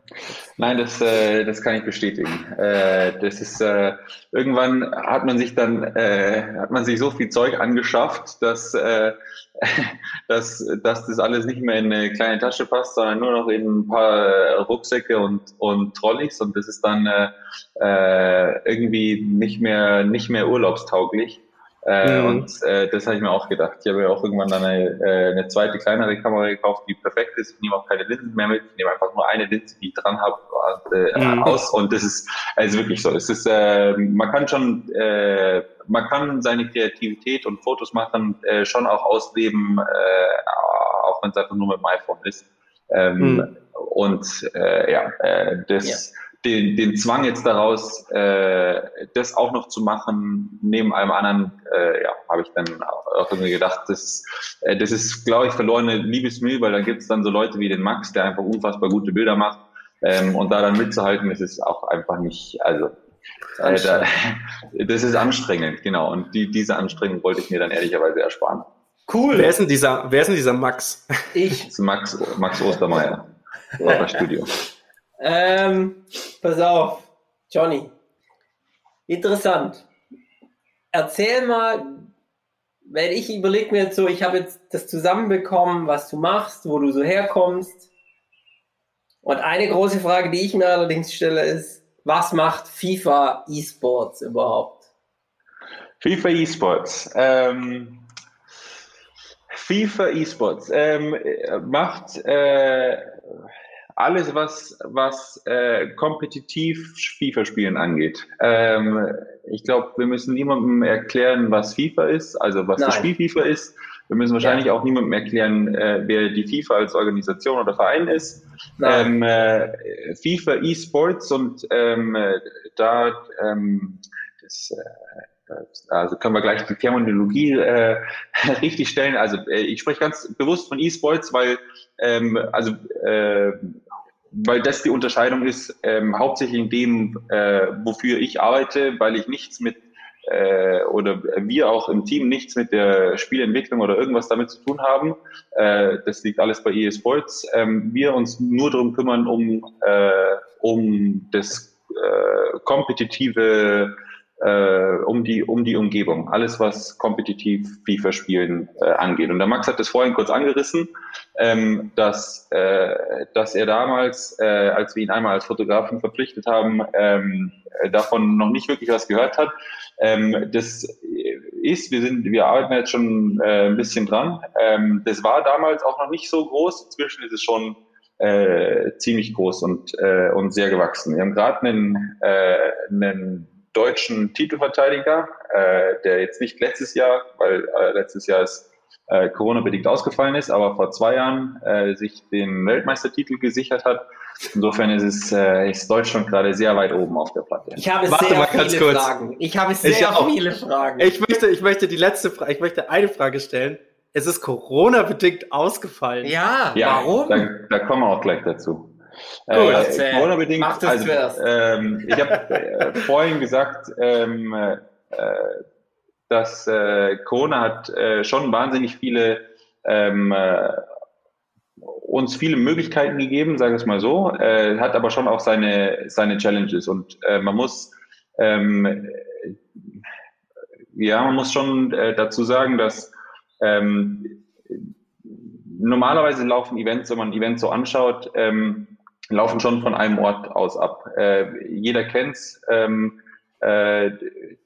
nein, das, äh, das kann ich bestätigen. Äh, das ist äh, irgendwann hat man sich dann äh, hat man sich so viel Zeug angeschafft, dass, äh, dass, dass das alles nicht mehr in eine kleine Tasche passt, sondern nur noch in ein paar Rucksäcke und, und Trolleys und das ist dann äh, äh irgendwie nicht mehr nicht mehr urlaubstauglich. Äh, mhm. Und äh, das habe ich mir auch gedacht. Ich habe ja auch irgendwann dann eine, äh, eine zweite, kleinere Kamera gekauft, die perfekt ist. Ich nehme auch keine Linsen mehr mit. Ich nehme einfach nur eine Linse, die ich dran habe, äh, mhm. aus. Und das ist also wirklich so. Es ist, äh, man kann schon, äh, man kann seine Kreativität und Fotos machen äh, schon auch ausleben, äh, auch wenn es einfach nur mit dem iPhone ist. Ähm, mhm. Und äh, ja, äh, das. Ja den, den Zwang jetzt daraus, äh, das auch noch zu machen, neben allem anderen, äh, ja, habe ich dann auch irgendwie gedacht, das, äh, das ist, glaube ich, verlorene Liebesmühe, weil dann gibt es dann so Leute wie den Max, der einfach unfassbar gute Bilder macht. Ähm, und da dann mitzuhalten, das ist auch einfach nicht, also äh, da, das ist anstrengend, genau. Und die, diese Anstrengung wollte ich mir dann ehrlicherweise ersparen. Cool. Wer ist denn dieser, wer ist denn dieser Max? Ich. Das ist Max, Max Ostermeier. Studio. Ähm, pass auf, Johnny. Interessant. Erzähl mal, wenn ich überlege mir jetzt so, ich habe jetzt das zusammenbekommen, was du machst, wo du so herkommst. Und eine große Frage, die ich mir allerdings stelle, ist, was macht FIFA eSports überhaupt? FIFA eSports. Ähm, FIFA eSports ähm, macht äh, alles, was, was äh, kompetitiv FIFA-Spielen angeht. Ähm, ich glaube, wir müssen niemandem erklären, was FIFA ist, also was Nein. das Spiel FIFA ist. Wir müssen wahrscheinlich ja. auch niemandem erklären, äh, wer die FIFA als Organisation oder Verein ist. Ähm, äh, FIFA eSports und ähm, da ähm, das, äh, also können wir gleich die Terminologie äh, richtig stellen. Also äh, ich spreche ganz bewusst von eSports, weil ähm, also äh, weil das die Unterscheidung ist, ähm, hauptsächlich in dem, äh, wofür ich arbeite, weil ich nichts mit äh, oder wir auch im Team nichts mit der Spielentwicklung oder irgendwas damit zu tun haben. Äh, das liegt alles bei EA. Ähm, wir uns nur darum kümmern, um, äh, um das äh, kompetitive äh, um die um die Umgebung, alles was kompetitiv FIFA-Spielen äh, angeht. Und der Max hat das vorhin kurz angerissen, ähm, dass äh, dass er damals, äh, als wir ihn einmal als Fotografen verpflichtet haben, ähm, davon noch nicht wirklich was gehört hat. Ähm, das ist, wir sind, wir arbeiten jetzt schon äh, ein bisschen dran. Ähm, das war damals auch noch nicht so groß. Inzwischen ist es schon äh, ziemlich groß und, äh, und sehr gewachsen. Wir haben gerade einen, äh, einen deutschen Titelverteidiger, äh, der jetzt nicht letztes Jahr, weil äh, letztes Jahr ist äh, Corona-bedingt ausgefallen ist, aber vor zwei Jahren äh, sich den Weltmeistertitel gesichert hat. Insofern ist es äh, ist Deutschland gerade sehr weit oben auf der Platte. Ich habe Warte sehr mal ganz viele kurz. Fragen. Ich habe sehr Ich auch. viele Fragen. Ich möchte, ich möchte die letzte Frage, ich möchte eine Frage stellen. Es ist Corona-bedingt ausgefallen. ja, Ja, warum? Da, da kommen wir auch gleich dazu. Gut, äh. Corona-bedingt, Mach das also, zuerst. ähm, ich habe äh, vorhin gesagt, ähm, äh, dass äh, Corona hat äh, schon wahnsinnig viele ähm, äh, uns viele Möglichkeiten gegeben, sage ich es mal so, äh, hat aber schon auch seine seine Challenges und äh, man muss ähm, ja man muss schon äh, dazu sagen, dass ähm, normalerweise laufen Events, wenn man Events so anschaut, ähm, laufen schon von einem Ort aus ab. Äh, jeder kennt's. Ähm, äh,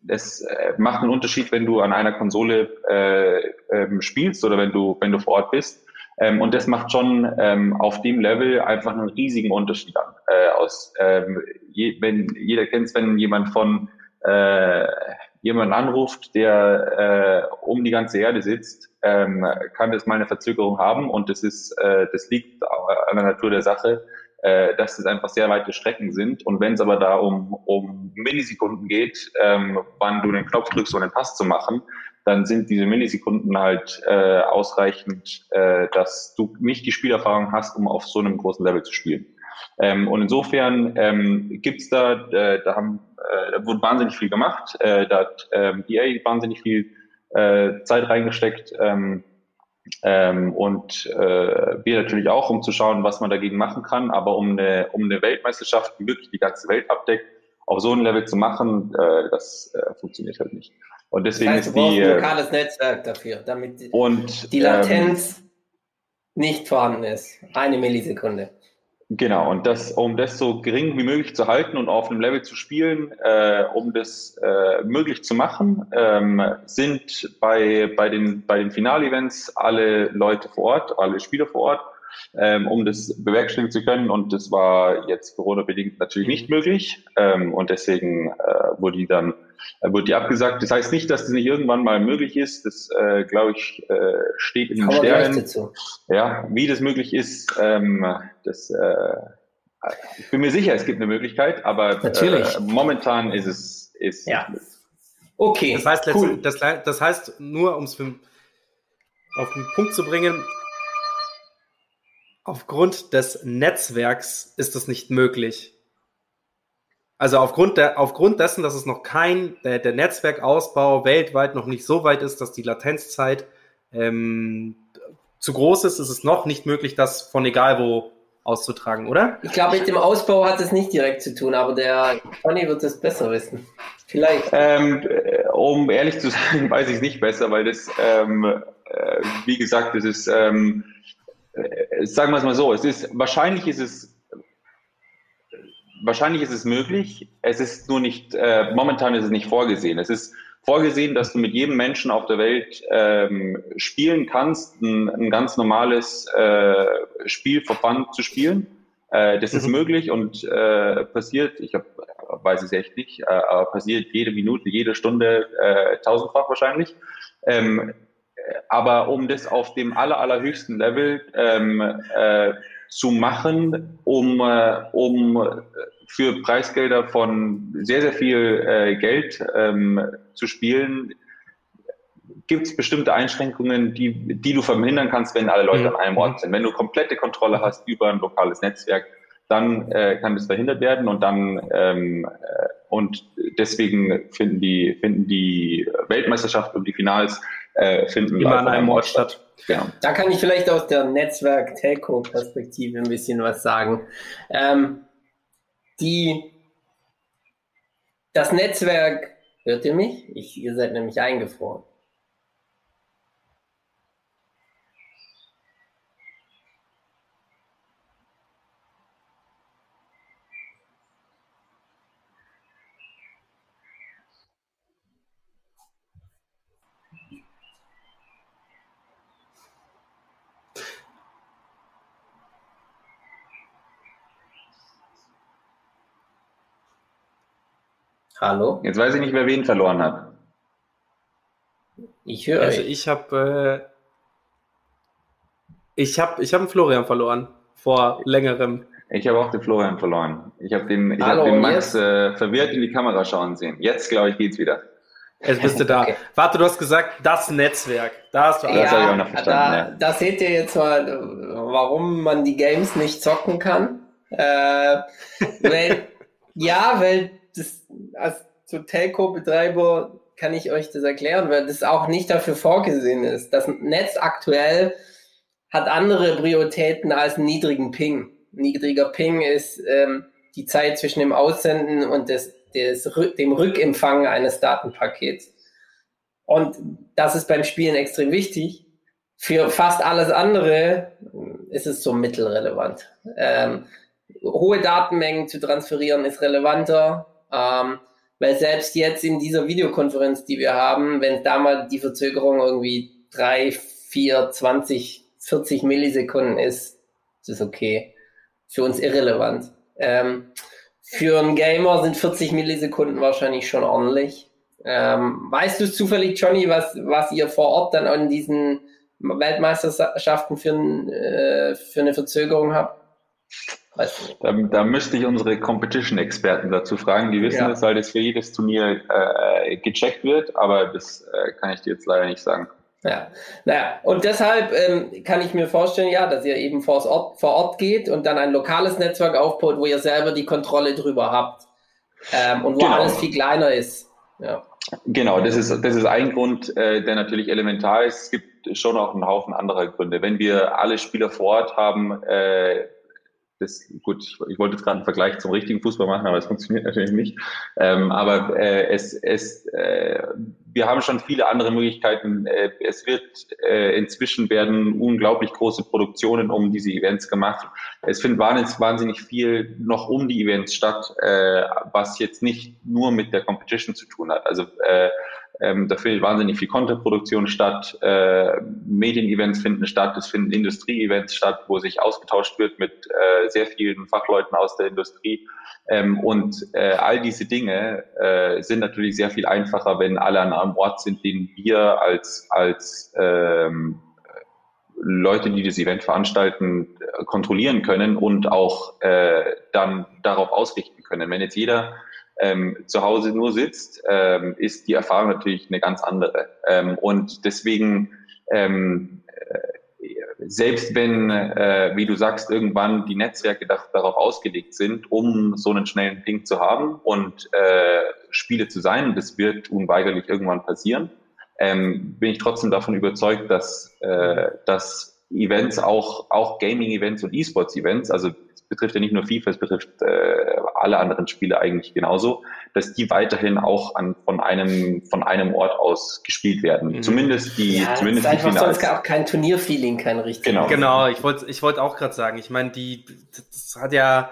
es äh, macht einen Unterschied, wenn du an einer Konsole äh, ähm, spielst oder wenn du wenn du vor Ort bist. Ähm, und das macht schon ähm, auf dem Level einfach einen riesigen Unterschied an, äh, aus. Ähm, je, wenn jeder kennt's, wenn jemand von äh, jemand anruft, der äh, um die ganze Erde sitzt, ähm, kann das mal eine Verzögerung haben und das ist, äh, das liegt an der Natur der Sache, äh, dass es einfach sehr weite Strecken sind. Und wenn es aber da um, um Millisekunden geht, ähm, wann du den Knopf drückst, um den Pass zu machen, dann sind diese Millisekunden halt äh, ausreichend, äh, dass du nicht die Spielerfahrung hast, um auf so einem großen Level zu spielen. Ähm, und insofern ähm, gibt's da, äh, da haben, äh, da wurde wahnsinnig viel gemacht, äh, da hat ähm, EA wahnsinnig viel äh, Zeit reingesteckt. Ähm, ähm, und äh, wir natürlich auch, um zu schauen, was man dagegen machen kann, aber um eine, um eine Weltmeisterschaft, die wirklich die ganze Welt abdeckt, auf so ein Level zu machen, äh, das äh, funktioniert halt nicht. Und das deswegen heißt, du ist die ein äh, lokales Netzwerk dafür, damit die- und die ähm, Latenz nicht vorhanden ist. Eine Millisekunde. Genau, und das, um das so gering wie möglich zu halten und auf einem Level zu spielen, äh, um das äh, möglich zu machen, ähm, sind bei, bei den, bei den Finalevents alle Leute vor Ort, alle Spieler vor Ort, ähm, um das bewerkstelligen zu können. Und das war jetzt Corona-bedingt natürlich nicht möglich. Ähm, und deswegen äh, wurde die dann äh, wurde die abgesagt. Das heißt nicht, dass das nicht irgendwann mal möglich ist. Das, äh, glaube ich, äh, steht in den Sternen. Ja, wie das möglich ist, ähm, das, äh, ich bin mir sicher, es gibt eine Möglichkeit, aber Natürlich. Äh, momentan ist es ist Ja. Okay, Das heißt, cool. das, das heißt nur, um es auf den Punkt zu bringen, aufgrund des Netzwerks ist das nicht möglich. Also aufgrund, der, aufgrund dessen, dass es noch kein, der, der Netzwerkausbau weltweit noch nicht so weit ist, dass die Latenzzeit ähm, zu groß ist, ist es noch nicht möglich, das von egal wo auszutragen, oder? Ich glaube, mit dem Ausbau hat es nicht direkt zu tun, aber der Conny wird es besser wissen. Vielleicht. Ähm, äh, um ehrlich zu sein, weiß ich es nicht besser, weil das, ähm, äh, wie gesagt, es ist, ähm, äh, sagen wir es mal so, es ist, wahrscheinlich ist es, wahrscheinlich ist es möglich, es ist nur nicht, äh, momentan ist es nicht vorgesehen. Es ist vorgesehen, dass du mit jedem Menschen auf der Welt ähm, spielen kannst, ein, ein ganz normales äh, Spiel for fun zu spielen. Äh, das ist Mhm. möglich und äh, passiert, ich hab, weiß es echt nicht, äh, aber passiert jede Minute, jede Stunde äh, tausendfach wahrscheinlich. Ähm, äh, aber um das auf dem aller, allerhöchsten Level ähm, äh, zu machen, um, äh, um für Preisgelder von sehr, sehr viel äh, Geld ähm, zu spielen, gibt es bestimmte Einschränkungen, die, die du verhindern kannst, wenn alle Leute Mhm. an einem Ort sind. Wenn du komplette Kontrolle hast über ein lokales Netzwerk, dann äh, kann das verhindert werden und dann ähm, äh, und deswegen finden die finden die Weltmeisterschaften und die Finals äh, finden immer an einem Ort statt. Genau. Da kann ich vielleicht aus der Netzwerk-Telco-Perspektive ein bisschen was sagen. Ähm, die, das Netzwerk, hört ihr mich? Ich, ihr seid nämlich eingefroren. Hallo? Jetzt weiß ich nicht, wer wen verloren hat. Ich höre. Also ich habe äh, ich habe ich habe Florian verloren vor längerem. Ich habe auch den Florian verloren. Ich habe den, ich hab den Max äh, verwirrt in die Kamera schauen sehen. Jetzt glaube ich geht's wieder. Jetzt bist du da. Okay. Warte, du hast gesagt, das Netzwerk. Da hast du alles. Ja, das habe ich auch noch verstanden. Da, ja. da seht ihr jetzt mal, warum man die Games nicht zocken kann. Äh, weil, ja, weil das, als so Telco-Betreiber kann ich euch das erklären, weil das auch nicht dafür vorgesehen ist. Das Netz aktuell hat andere Prioritäten als einen niedrigen Ping. Niedriger Ping ist ähm, die Zeit zwischen dem Aussenden und des, des, dem Rückempfang eines Datenpakets. Und das ist beim Spielen extrem wichtig. Für fast alles andere ist es so mittelrelevant. Ähm, hohe Datenmengen zu transferieren ist relevanter. Ähm, weil selbst jetzt in dieser Videokonferenz, die wir haben, wenn da mal die Verzögerung irgendwie drei, vier, 20, 40 Millisekunden ist, ist es okay. Für uns irrelevant. Ähm, für einen Gamer sind 40 Millisekunden wahrscheinlich schon ordentlich. Ähm, weißt du zufällig, Johnny, was, was ihr vor Ort dann an diesen Weltmeisterschaften für, äh, für eine Verzögerung habt? Da, da, müsste ich unsere Competition-Experten dazu fragen. Die wissen ja. das, weil das für jedes Turnier äh, gecheckt wird, aber das äh, kann ich dir jetzt leider nicht sagen. Ja, naja, und deshalb ähm, kann ich mir vorstellen, ja, dass ihr eben vor Ort, vor Ort geht und dann ein lokales Netzwerk aufbaut, wo ihr selber die Kontrolle drüber habt ähm, und wo genau. alles viel kleiner ist. Ja. Genau, das ist, das ist ein Grund, äh, der natürlich elementar ist. Es gibt schon auch einen Haufen anderer Gründe. Wenn wir alle Spieler vor Ort haben, äh, das, gut, ich, wollte jetzt gerade einen Vergleich zum richtigen Fußball machen, aber es funktioniert natürlich nicht. Ähm, aber äh, es, es, äh, wir haben schon viele andere Möglichkeiten. Äh, es wird äh, inzwischen werden unglaublich große Produktionen um diese Events gemacht. Es findet wahnsinnig, wahnsinnig viel noch um die Events statt, äh, was jetzt nicht nur mit der Competition zu tun hat. Also äh, ähm, da findet wahnsinnig viel Content-Produktion statt, äh, Medien-Events finden statt, es finden Industrie-Events statt, wo sich ausgetauscht wird mit äh, sehr vielen Fachleuten aus der Industrie. Ähm, und äh, all diese Dinge äh, sind natürlich sehr viel einfacher, wenn alle an einem Ort sind, den wir als, als ähm, Leute, die das Event veranstalten, kontrollieren können und auch äh, dann darauf ausrichten können. Wenn jetzt jeder ähm, zu Hause nur sitzt, ähm, ist die Erfahrung natürlich eine ganz andere. Ähm, und deswegen, ähm, äh, selbst wenn, äh, wie du sagst, irgendwann die Netzwerke darauf ausgelegt sind, um so einen schnellen Ping zu haben und äh, Spiele zu sein, das wird unweigerlich irgendwann passieren, ähm, bin ich trotzdem davon überzeugt, dass, äh, dass Events auch, auch Gaming-Events und E-Sports-Events, also betrifft ja nicht nur FIFA, es betrifft äh, alle anderen Spiele eigentlich genauso, dass die weiterhin auch an, von einem von einem Ort aus gespielt werden. Mhm. Zumindest die ja, zumindest das ist einfach sonst auch kein Turnierfeeling, kein richtiges. Genau, genau. Ich wollte ich wollte auch gerade sagen. Ich meine, die das hat ja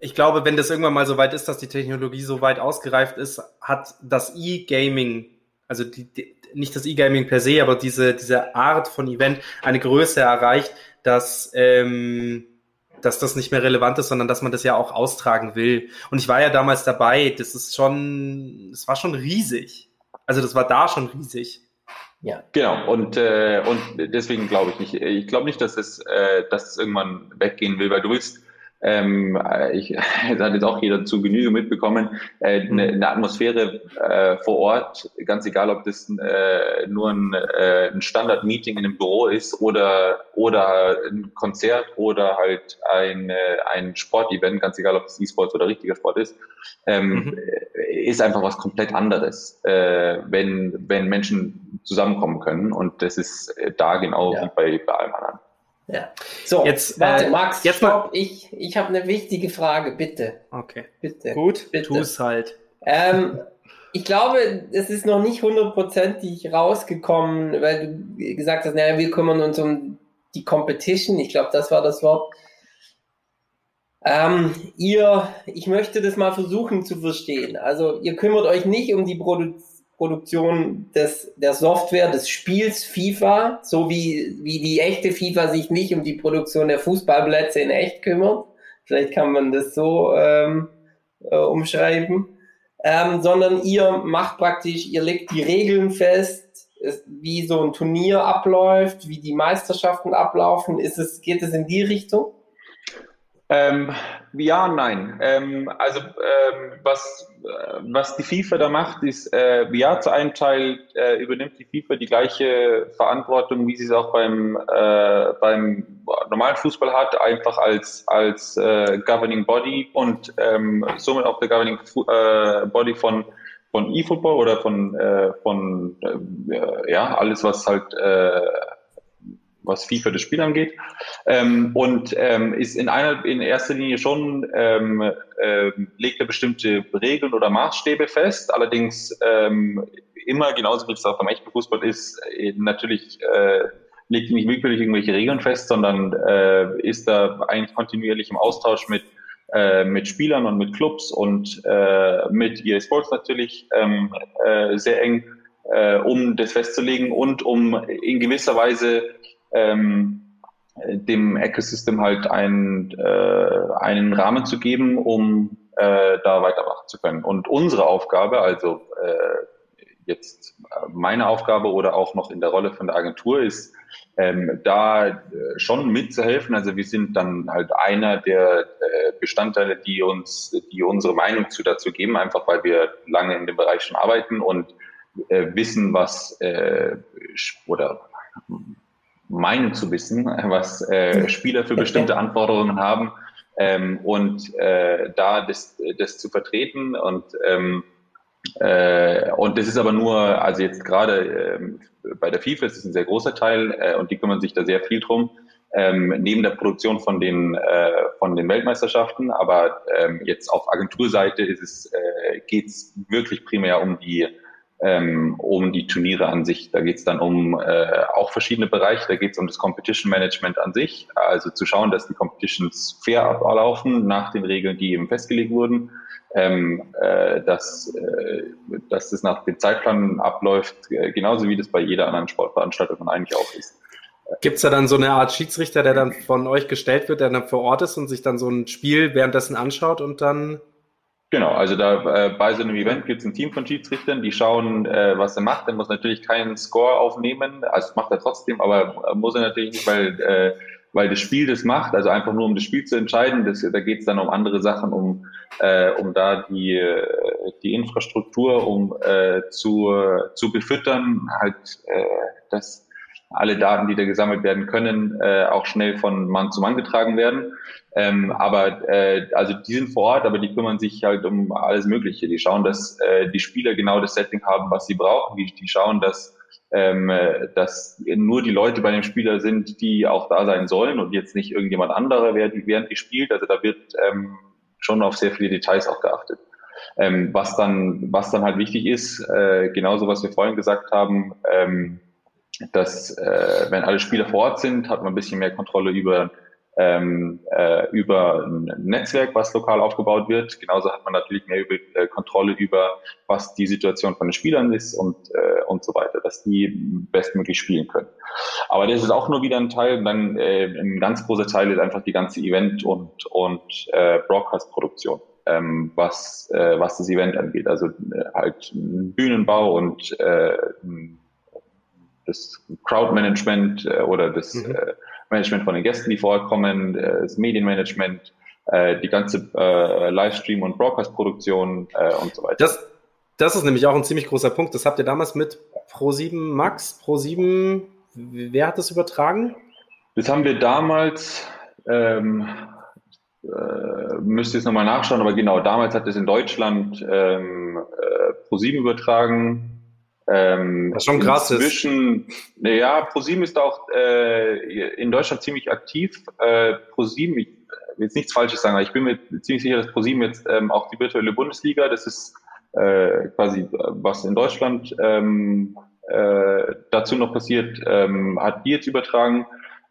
ich glaube, wenn das irgendwann mal so weit ist, dass die Technologie so weit ausgereift ist, hat das E-Gaming, also die, die, nicht das E-Gaming per se, aber diese, diese Art von Event eine Größe erreicht, dass ähm, dass das nicht mehr relevant ist, sondern dass man das ja auch austragen will. Und ich war ja damals dabei. Das ist schon, das war schon riesig. Also das war da schon riesig. Ja. Genau. Und äh, und deswegen glaube ich nicht. Ich glaube nicht, dass es, äh, dass es irgendwann weggehen will, weil du willst ähm, äh, ich, das hat jetzt auch jeder zu Genüge mitbekommen, äh, eine, eine Atmosphäre äh, vor Ort, ganz egal, ob das äh, nur ein, äh, ein Standard-Meeting in einem Büro ist oder, oder ein Konzert oder halt ein, äh, ein Sportevent, ganz egal, ob es E-Sports oder richtiger Sport ist, ähm, mhm. ist einfach was komplett anderes, äh, wenn, wenn Menschen zusammenkommen können. Und das ist äh, da genau ja. wie bei, bei allem anderen. Ja. So, jetzt, warte, äh, Max, jetzt stopp. Ich, ich habe eine wichtige Frage, bitte. Okay. Bitte. Gut, bitte. tu es halt. Ähm, ich glaube, es ist noch nicht hundertprozentig rausgekommen, weil du gesagt hast, naja, wir kümmern uns um die Competition. Ich glaube, das war das Wort. Ähm, ihr, ich möchte das mal versuchen zu verstehen. Also, ihr kümmert euch nicht um die Produktion Produktion des, der Software des Spiels FIFA, so wie, wie die echte FIFA sich nicht um die Produktion der Fußballplätze in echt kümmert. Vielleicht kann man das so ähm, äh, umschreiben. Ähm, sondern ihr macht praktisch, ihr legt die Regeln fest, wie so ein Turnier abläuft, wie die Meisterschaften ablaufen. Ist es, geht es in die Richtung? Ähm, ja nein. Ähm, also ähm, was, was die FIFA da macht, ist, äh, ja, zu einem Teil äh, übernimmt die FIFA die gleiche Verantwortung, wie sie es auch beim, äh, beim normalen Fußball hat, einfach als, als äh, Governing Body und ähm, somit auch der Governing äh, Body von von eFootball oder von, äh, von äh, ja, alles, was halt äh, was FIFA das Spiel angeht. Ähm, und ähm, ist in einer in erster Linie schon ähm, äh, legt er bestimmte Regeln oder Maßstäbe fest. Allerdings ähm, immer genauso wie es auch beim echten Fußball ist, äh, natürlich äh, legt nicht wirklich irgendwelche Regeln fest, sondern äh, ist da eigentlich kontinuierlich im Austausch mit äh, mit Spielern und mit Clubs und äh, mit EA Sports natürlich ähm, äh, sehr eng, äh, um das festzulegen und um in gewisser Weise ähm, dem Ecosystem halt einen, äh, einen Rahmen zu geben, um äh, da weitermachen zu können. Und unsere Aufgabe, also äh, jetzt meine Aufgabe oder auch noch in der Rolle von der Agentur ist, ähm, da äh, schon mitzuhelfen. Also wir sind dann halt einer der äh, Bestandteile, die uns, die unsere Meinung zu dazu geben, einfach weil wir lange in dem Bereich schon arbeiten und äh, wissen, was äh, oder meinen zu wissen, was äh, Spieler für bestimmte Anforderungen haben ähm, und äh, da das, das zu vertreten und ähm, äh, und das ist aber nur, also jetzt gerade ähm, bei der FIFA ist es ein sehr großer Teil äh, und die kümmern sich da sehr viel drum. Ähm, neben der Produktion von den äh, von den Weltmeisterschaften, aber ähm, jetzt auf Agenturseite ist es äh, geht es wirklich primär um die ähm, um die Turniere an sich. Da geht es dann um äh, auch verschiedene Bereiche. Da geht es um das Competition Management an sich, also zu schauen, dass die Competitions fair ablaufen nach den Regeln, die eben festgelegt wurden, ähm, äh, dass, äh, dass das nach dem Zeitplan abläuft, äh, genauso wie das bei jeder anderen Sportveranstaltung eigentlich auch ist. Gibt es da dann so eine Art Schiedsrichter, der dann von euch gestellt wird, der dann vor Ort ist und sich dann so ein Spiel währenddessen anschaut und dann Genau, also da äh, bei so einem Event gibt es ein Team von Schiedsrichtern, die schauen, äh, was er macht. Er muss natürlich keinen Score aufnehmen, also macht er trotzdem, aber muss er natürlich nicht, weil, äh, weil das Spiel das macht, also einfach nur um das Spiel zu entscheiden. Das, da geht es dann um andere Sachen, um, äh, um da die, äh, die Infrastruktur um äh, zu, zu befüttern, halt äh, das alle Daten, die da gesammelt werden können, äh, auch schnell von Mann zu Mann getragen werden. Ähm, aber äh, also die sind vor Ort, aber die kümmern sich halt um alles Mögliche. Die schauen, dass äh, die Spieler genau das Setting haben, was sie brauchen. Die, die schauen, dass ähm, dass nur die Leute bei dem Spieler sind, die auch da sein sollen und jetzt nicht irgendjemand anderer, während die spielt. Also da wird ähm, schon auf sehr viele Details auch geachtet. Ähm, was dann was dann halt wichtig ist, äh, genauso was wir vorhin gesagt haben. Ähm, dass äh, wenn alle Spieler vor Ort sind, hat man ein bisschen mehr Kontrolle über ähm, äh, über ein Netzwerk, was lokal aufgebaut wird. Genauso hat man natürlich mehr über, äh, Kontrolle über, was die Situation von den Spielern ist und, äh, und so weiter, dass die bestmöglich spielen können. Aber das ist auch nur wieder ein Teil. Dann äh, ein ganz großer Teil ist einfach die ganze Event- und, und äh, Broadcast-Produktion. Ähm, was, äh, was das Event angeht. Also äh, halt Bühnenbau und äh, das Crowdmanagement äh, oder das mhm. äh, Management von den Gästen, die vorkommen, äh, das Medienmanagement, äh, die ganze äh, Livestream- und Broadcast-Produktion äh, und so weiter. Das, das ist nämlich auch ein ziemlich großer Punkt. Das habt ihr damals mit Pro7 Max, Pro7, wer hat das übertragen? Das haben wir damals, ähm, äh, müsst ihr jetzt nochmal nachschauen, aber genau, damals hat es in Deutschland ähm, äh, Pro7 übertragen. Ähm, Was schon krass inzwischen, ist. Ja, ProSieben ist auch äh, in Deutschland ziemlich aktiv. Äh, ProSieben, ich will jetzt nichts Falsches sagen, aber ich bin mir ziemlich sicher, dass ProSieben jetzt ähm, auch die virtuelle Bundesliga, das ist äh, quasi, was in Deutschland ähm, äh, dazu noch passiert, ähm, hat die jetzt übertragen.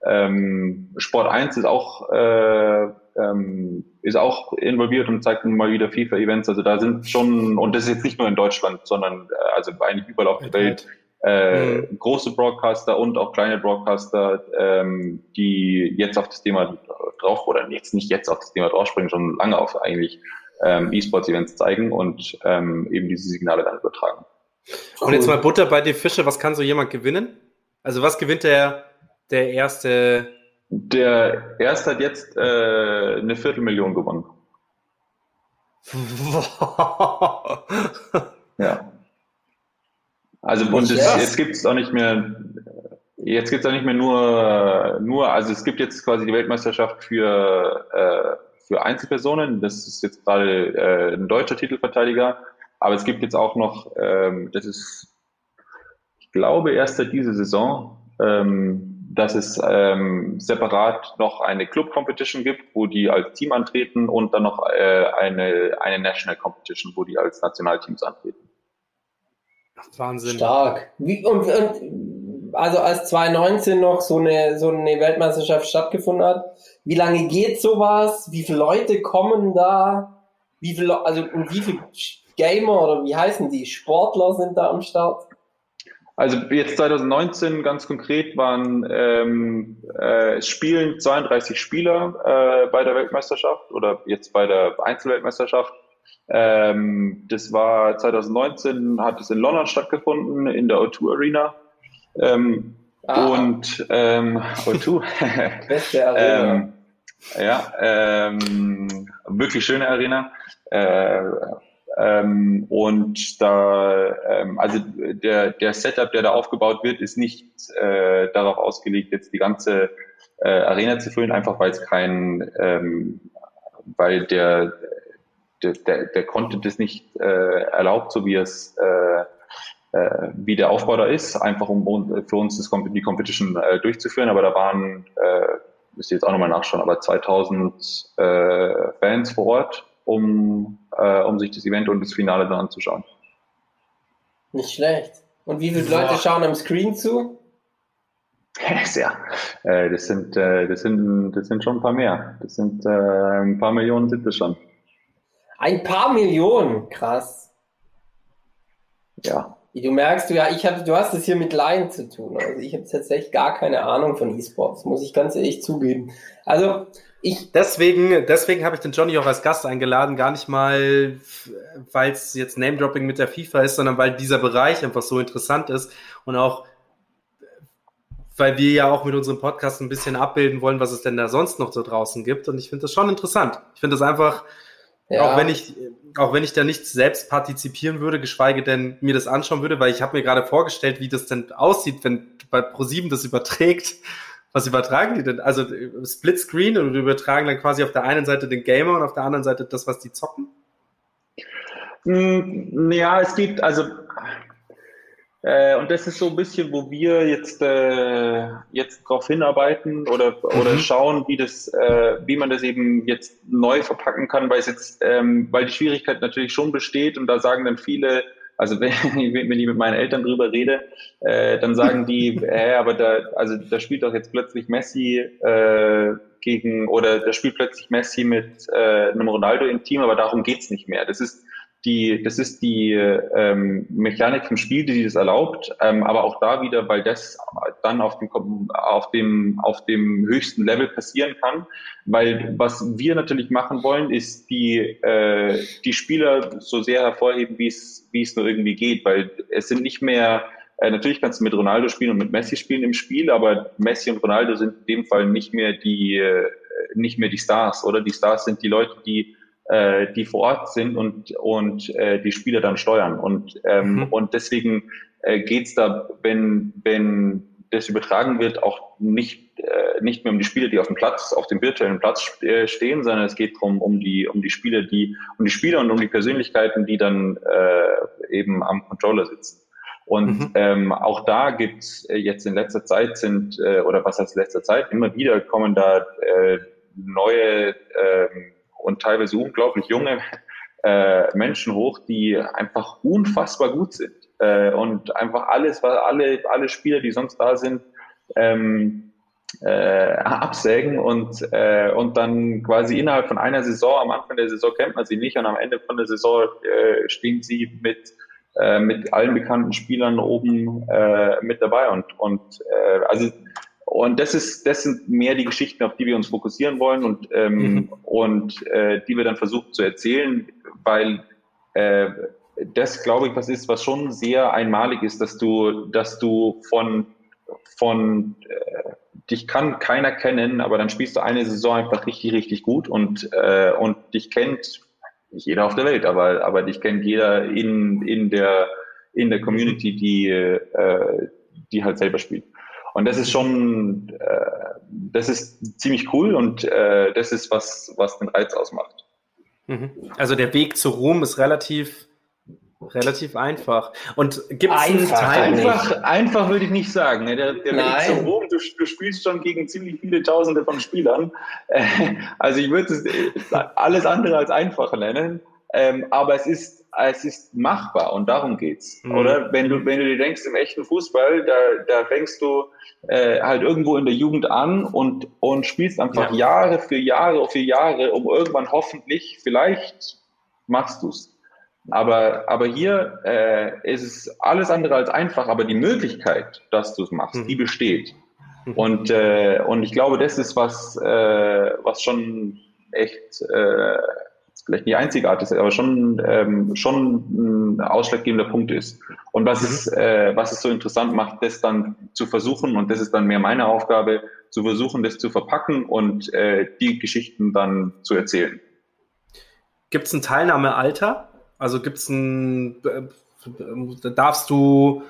Ähm, Sport 1 ist auch äh, ähm, ist auch involviert und zeigt mal wieder FIFA-Events. Also da sind schon, und das ist jetzt nicht nur in Deutschland, sondern äh, also eigentlich überall auf der Welt, äh, mhm. große Broadcaster und auch kleine Broadcaster, ähm, die jetzt auf das Thema drauf, oder jetzt nicht jetzt auf das Thema draufspringen, schon lange auf eigentlich ähm, E-Sports-Events zeigen und ähm, eben diese Signale dann übertragen. Und jetzt mal Butter bei die Fische, was kann so jemand gewinnen? Also was gewinnt der, der erste der erste hat jetzt äh, eine Viertelmillion gewonnen. ja. Also und es, jetzt gibt es auch nicht mehr, jetzt gibt es auch nicht mehr nur, nur, also es gibt jetzt quasi die Weltmeisterschaft für, äh, für Einzelpersonen. Das ist jetzt gerade äh, ein deutscher Titelverteidiger, aber es gibt jetzt auch noch, ähm, das ist, ich glaube, erst seit dieser Saison, ähm, dass es ähm, separat noch eine Club Competition gibt, wo die als Team antreten und dann noch äh, eine, eine National Competition, wo die als Nationalteams antreten. Wahnsinn. Stark. Wie, und, und, also als 2019 noch so eine, so eine Weltmeisterschaft stattgefunden hat, wie lange geht sowas? Wie viele Leute kommen da? Wie viele, also wie viele Gamer oder wie heißen die? Sportler sind da am Start? Also jetzt 2019 ganz konkret waren ähm, äh, spielen 32 Spieler äh, bei der Weltmeisterschaft oder jetzt bei der Einzelweltmeisterschaft. Ähm, das war 2019 hat es in London stattgefunden in der O2 Arena. Ähm, ah. Und ähm, O2. Beste Arena. ähm, ja, ähm, wirklich schöne Arena. Äh, ähm, und da, ähm, also der, der Setup, der da aufgebaut wird, ist nicht äh, darauf ausgelegt, jetzt die ganze äh, Arena zu füllen, einfach weil es kein, ähm, weil der, der, der, der Content ist nicht äh, erlaubt, so wie es äh, äh, wie der Aufbau da ist, einfach um für uns das, die Competition äh, durchzuführen. Aber da waren, äh, müsst ihr jetzt auch nochmal nachschauen, aber 2000 äh, Fans vor Ort um, äh, um sich das Event und das Finale dann anzuschauen. Nicht schlecht. Und wie viele Leute schauen am Screen zu? Sehr. Äh, das sind, äh, das sind, das sind schon ein paar mehr. Das sind äh, ein paar Millionen sind das schon. Ein paar Millionen, krass. Ja. Wie du merkst, du, ja, ich hab, du hast es hier mit Laien zu tun. Also ich habe tatsächlich gar keine Ahnung von E-Sports, muss ich ganz ehrlich zugeben. Also ich deswegen, deswegen habe ich den Johnny auch als Gast eingeladen, gar nicht mal, weil es jetzt Name-Dropping mit der FIFA ist, sondern weil dieser Bereich einfach so interessant ist und auch, weil wir ja auch mit unserem Podcast ein bisschen abbilden wollen, was es denn da sonst noch so draußen gibt. Und ich finde das schon interessant. Ich finde das einfach, ja. auch wenn ich, auch wenn ich da nicht selbst partizipieren würde, geschweige denn mir das anschauen würde, weil ich habe mir gerade vorgestellt, wie das denn aussieht, wenn bei ProSieben das überträgt was übertragen die denn? Also Split Screen und übertragen dann quasi auf der einen Seite den Gamer und auf der anderen Seite das, was die zocken? Hm, ja, es gibt, also äh, und das ist so ein bisschen, wo wir jetzt, äh, jetzt drauf hinarbeiten oder, mhm. oder schauen, wie das, äh, wie man das eben jetzt neu verpacken kann, weil es jetzt, ähm, weil die Schwierigkeit natürlich schon besteht und da sagen dann viele, also wenn, wenn ich mit meinen Eltern drüber rede, äh, dann sagen die, hä, aber da, also da spielt doch jetzt plötzlich Messi äh, gegen oder da spielt plötzlich Messi mit äh, einem Ronaldo im Team, aber darum geht's nicht mehr. Das ist die, das ist die ähm, Mechanik vom Spiel, die das erlaubt, ähm, aber auch da wieder, weil das dann auf dem, auf dem, auf dem höchsten Level passieren kann, weil was wir natürlich machen wollen, ist die, äh, die Spieler so sehr hervorheben, wie es, wie es nur irgendwie geht, weil es sind nicht mehr äh, natürlich kannst du mit Ronaldo spielen und mit Messi spielen im Spiel, aber Messi und Ronaldo sind in dem Fall nicht mehr die, äh, nicht mehr die Stars, oder? Die Stars sind die Leute, die äh, die vor Ort sind und und äh, die Spieler dann steuern und ähm, mhm. und deswegen äh, geht's da, wenn wenn das übertragen wird, auch nicht, äh, nicht mehr um die Spieler, die auf dem Platz, auf dem virtuellen Platz äh, stehen, sondern es geht darum, um die, um die Spieler, die, um die Spieler und um die Persönlichkeiten, die dann äh, eben am Controller sitzen. Und mhm. ähm, auch da gibt's äh, jetzt in letzter Zeit sind, äh, oder was heißt letzter Zeit, immer wieder kommen da äh, neue äh, und teilweise unglaublich junge äh, Menschen hoch, die einfach unfassbar gut sind. Äh, und einfach alles, was alle, alle Spieler, die sonst da sind, ähm, äh, absägen und, äh, und dann quasi innerhalb von einer Saison, am Anfang der Saison kennt man sie nicht und am Ende von der Saison äh, stehen sie mit, äh, mit allen bekannten Spielern oben äh, mit dabei. Und, und äh, also und das ist, das sind mehr die Geschichten, auf die wir uns fokussieren wollen und, ähm, mhm. und äh, die wir dann versuchen zu erzählen, weil äh, das, glaube ich, was ist, was schon sehr einmalig ist, dass du, dass du von, von äh, dich kann keiner kennen, aber dann spielst du eine Saison einfach richtig, richtig gut und, äh, und dich kennt nicht jeder auf der Welt, aber, aber dich kennt jeder in, in der, in der Community, die, äh, die halt selber spielt. Und das ist schon, äh, das ist ziemlich cool und äh, das ist was, was den Reiz ausmacht. Mhm. Also der Weg zu Ruhm ist relativ Relativ einfach. Und gibt es einen Teil? Einfach, einfach würde ich nicht sagen. Ne? Der, der Weg zu Rom, du, du, spielst schon gegen ziemlich viele Tausende von Spielern. Äh, also ich würde es äh, alles andere als einfach nennen. Ähm, aber es ist, es ist machbar und darum geht's. Mhm. Oder wenn du, wenn du dir denkst, im echten Fußball, da, da fängst du äh, halt irgendwo in der Jugend an und, und spielst einfach ja. Jahre für Jahre für Jahre, um irgendwann hoffentlich, vielleicht machst du's. Aber, aber hier äh, ist es alles andere als einfach, aber die Möglichkeit, dass du es machst, mhm. die besteht. Mhm. Und, äh, und ich glaube, das ist was, äh, was schon echt, äh, vielleicht nicht einzigartig ist, aber schon, ähm, schon ein ausschlaggebender Punkt ist. Und was, mhm. es, äh, was es so interessant macht, das dann zu versuchen, und das ist dann mehr meine Aufgabe, zu versuchen, das zu verpacken und äh, die Geschichten dann zu erzählen. Gibt es ein Teilnahmealter? Also gibt es ein, äh, darfst du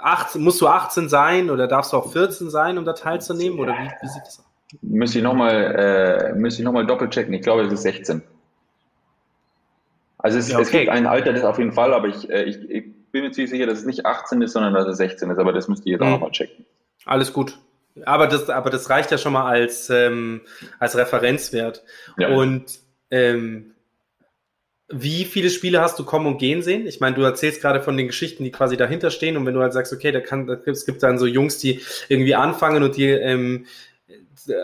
18, musst du 18 sein oder darfst du auch 14 sein, um da teilzunehmen? Oder wie, wie sieht das aus? Müsste ich nochmal äh, noch doppelt checken. Ich glaube, es ist 16. Also es, ja, okay. es, gibt ein Alter, das auf jeden Fall, aber ich, äh, ich, ich, bin mir ziemlich sicher, dass es nicht 18 ist, sondern dass es 16 ist. Aber das müsst ihr jetzt mhm. auch nochmal checken. Alles gut. Aber das, aber das reicht ja schon mal als, ähm, als Referenzwert. Ja. Und ähm, wie viele Spiele hast du kommen und gehen sehen? Ich meine, du erzählst gerade von den Geschichten, die quasi dahinter stehen. Und wenn du halt sagst, okay, da kann, es gibt dann so Jungs, die irgendwie anfangen und die ähm,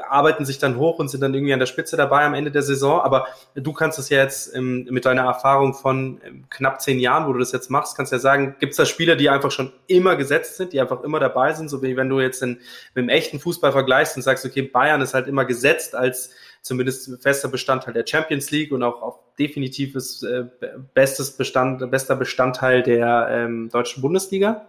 arbeiten sich dann hoch und sind dann irgendwie an der Spitze dabei am Ende der Saison. Aber du kannst es ja jetzt ähm, mit deiner Erfahrung von ähm, knapp zehn Jahren, wo du das jetzt machst, kannst ja sagen, gibt es da Spieler, die einfach schon immer gesetzt sind, die einfach immer dabei sind, so wie wenn du jetzt in, mit dem echten Fußball vergleichst und sagst, okay, Bayern ist halt immer gesetzt als zumindest fester Bestandteil der Champions League und auch, auch definitives äh, bestes Bestand, bester Bestandteil der ähm, deutschen Bundesliga?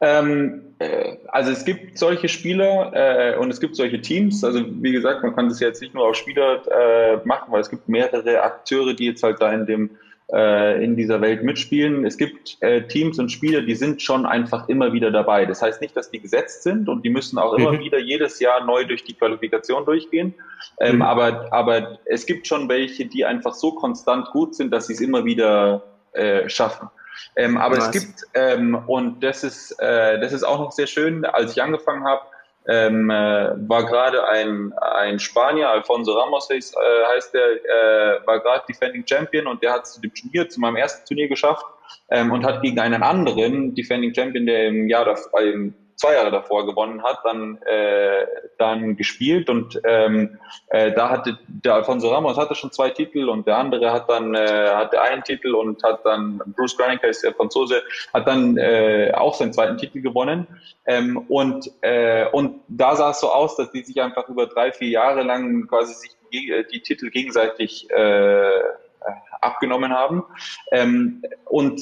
Ähm, äh, also es gibt solche Spieler äh, und es gibt solche Teams. Also wie gesagt, man kann das jetzt nicht nur auf Spieler äh, machen, weil es gibt mehrere Akteure, die jetzt halt da in dem äh, in dieser Welt mitspielen. Es gibt äh, Teams und Spieler, die sind schon einfach immer wieder dabei. Das heißt nicht, dass die gesetzt sind und die müssen auch immer mhm. wieder jedes Jahr neu durch die Qualifikation durchgehen. Ähm, mhm. aber, aber es gibt schon welche, die einfach so konstant gut sind, dass sie es immer wieder äh, schaffen. Ähm, aber nice. es gibt, ähm, und das ist, äh, das ist auch noch sehr schön, als ich angefangen habe, ähm, äh, war gerade ein, ein Spanier, Alfonso Ramos heißt, äh, heißt der, äh, war gerade Defending Champion und der hat zu dem Turnier, zu meinem ersten Turnier geschafft ähm, und hat gegen einen anderen Defending Champion, der im Jahr im zwei Jahre davor gewonnen hat, dann, äh, dann gespielt und ähm, äh, da hatte der Alfonso Ramos hatte schon zwei Titel und der andere hat dann äh, hatte einen Titel und hat dann Bruce Granica ist der Franzose hat dann äh, auch seinen zweiten Titel gewonnen ähm, und äh, und da sah es so aus, dass die sich einfach über drei vier Jahre lang quasi sich die, die Titel gegenseitig äh, abgenommen haben. Ähm, und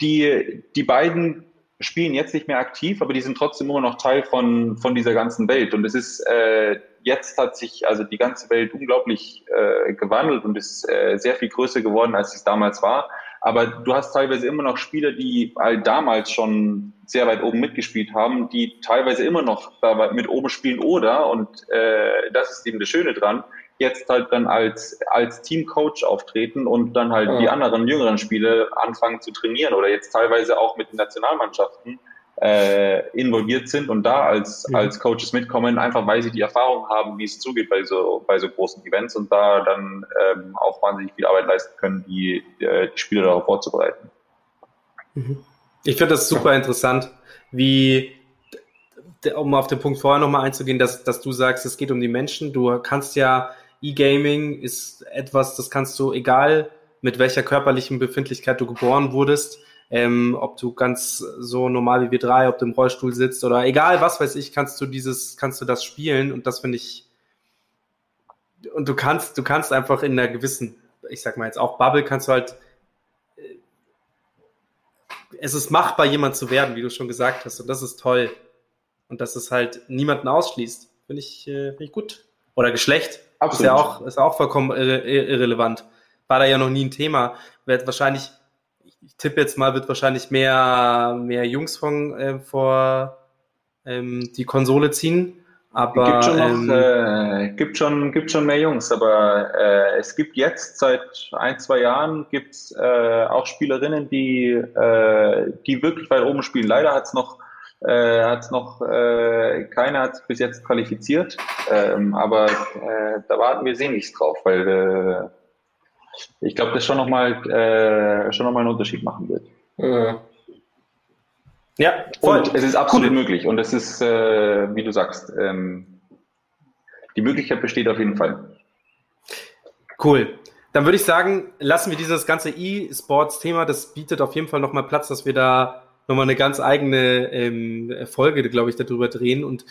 die, die beiden spielen jetzt nicht mehr aktiv, aber die sind trotzdem immer noch Teil von, von dieser ganzen Welt. Und es ist, äh, jetzt hat sich also die ganze Welt unglaublich äh, gewandelt und ist äh, sehr viel größer geworden, als es damals war. Aber du hast teilweise immer noch Spieler, die halt damals schon sehr weit oben mitgespielt haben, die teilweise immer noch mit oben spielen oder, und äh, das ist eben das Schöne dran, jetzt halt dann als, als Teamcoach auftreten und dann halt ja. die anderen jüngeren Spiele anfangen zu trainieren oder jetzt teilweise auch mit den Nationalmannschaften äh, involviert sind und da als, ja. als Coaches mitkommen, einfach weil sie die Erfahrung haben, wie es zugeht bei so, bei so großen Events und da dann ähm, auch wahnsinnig viel Arbeit leisten können, die, äh, die Spieler darauf vorzubereiten. Mhm. Ich finde das super interessant, wie um auf den Punkt vorher nochmal einzugehen, dass, dass du sagst, es geht um die Menschen. Du kannst ja E-Gaming ist etwas, das kannst du, egal mit welcher körperlichen Befindlichkeit du geboren wurdest, ähm, ob du ganz so normal wie wir drei, ob du im Rollstuhl sitzt oder egal was weiß ich, kannst du dieses, kannst du das spielen und das finde ich, und du kannst, du kannst einfach in einer gewissen, ich sag mal jetzt auch Bubble, kannst du halt, äh, es ist machbar, jemand zu werden, wie du schon gesagt hast, und das ist toll. Und dass es halt niemanden ausschließt, finde ich, äh, find ich gut. Oder Geschlecht, Absolut. Ist ja auch, ist auch vollkommen irre, irrelevant. War da ja noch nie ein Thema. Wird wahrscheinlich, ich tippe jetzt mal, wird wahrscheinlich mehr, mehr Jungs von, äh, vor ähm, die Konsole ziehen. Aber, gibt schon, noch, ähm, äh, gibt schon, gibt schon mehr Jungs, aber äh, es gibt jetzt seit ein, zwei Jahren gibt's äh, auch Spielerinnen, die, äh, die wirklich weit oben spielen. Leider hat's noch äh, hat noch äh, keiner hat bis jetzt qualifiziert, ähm, aber äh, da warten wir sehnlichst drauf, weil äh, ich glaube, das schon nochmal äh, schon noch mal einen Unterschied machen wird. Äh. Ja, voll. Und es ist absolut cool. möglich und es ist, äh, wie du sagst, ähm, die Möglichkeit besteht auf jeden Fall. Cool. Dann würde ich sagen, lassen wir dieses ganze E-Sports-Thema, das bietet auf jeden Fall nochmal Platz, dass wir da nochmal eine ganz eigene ähm, Folge, glaube ich, darüber drehen. Und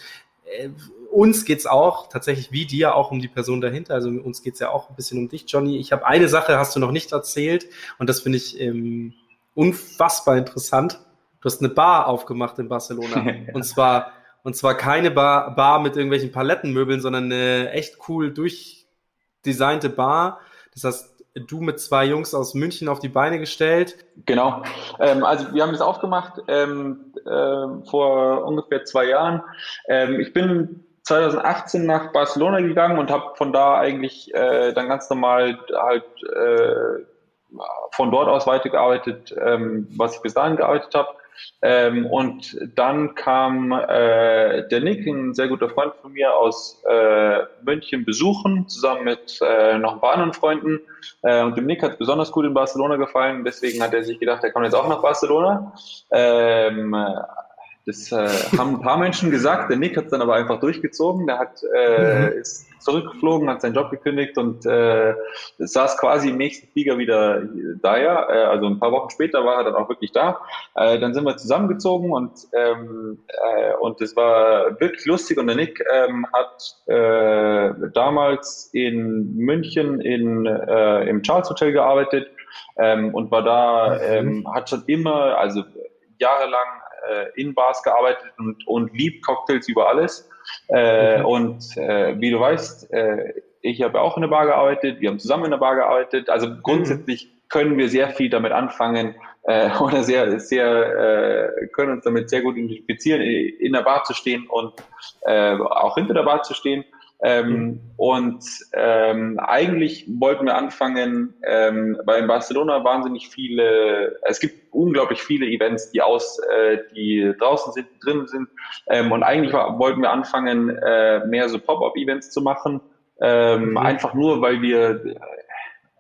äh, uns geht's auch tatsächlich wie dir auch um die Person dahinter. Also uns geht's ja auch ein bisschen um dich, Johnny. Ich habe eine Sache, hast du noch nicht erzählt, und das finde ich ähm, unfassbar interessant. Du hast eine Bar aufgemacht in Barcelona. und zwar, und zwar keine Bar, Bar mit irgendwelchen Palettenmöbeln, sondern eine echt cool durchdesignte Bar. Das heißt, du mit zwei Jungs aus München auf die Beine gestellt. Genau. Ähm, also wir haben das aufgemacht ähm, äh, vor ungefähr zwei Jahren. Ähm, ich bin 2018 nach Barcelona gegangen und habe von da eigentlich äh, dann ganz normal halt äh, von dort aus weitergearbeitet, ähm, was ich bis dahin gearbeitet habe. Ähm, und dann kam äh, der Nick, ein sehr guter Freund von mir aus äh, München, besuchen, zusammen mit äh, noch ein paar anderen Freunden. Äh, und dem Nick hat es besonders gut in Barcelona gefallen, deswegen hat er sich gedacht, er kommt jetzt auch nach Barcelona. Ähm, das äh, haben ein paar Menschen gesagt, der Nick hat es dann aber einfach durchgezogen. Der hat, äh, mhm. ist zurückgeflogen, hat seinen Job gekündigt und äh, saß quasi im nächsten Flieger wieder da. Ja. Äh, also ein paar Wochen später war er dann auch wirklich da. Äh, dann sind wir zusammengezogen und ähm, äh, und es war wirklich lustig. Und der Nick ähm, hat äh, damals in München in, äh, im Charles Hotel gearbeitet ähm, und war da, ähm, hat schon immer, also jahrelang äh, in Bars gearbeitet und, und liebt Cocktails über alles. Äh, mhm. Und äh, wie du weißt, äh, ich habe auch in der Bar gearbeitet, wir haben zusammen in der Bar gearbeitet. Also mhm. grundsätzlich mhm. können wir sehr viel damit anfangen äh, oder sehr, sehr äh, können uns damit sehr gut identifizieren, in der Bar zu stehen und äh, auch hinter der Bar zu stehen. Ähm. Und ähm, eigentlich wollten wir anfangen, ähm, weil in Barcelona wahnsinnig viele, es gibt unglaublich viele Events, die aus, äh, die draußen sind, drin sind. Ähm, und eigentlich war, wollten wir anfangen, äh, mehr so Pop-up-Events zu machen. Ähm, mhm. Einfach nur, weil wir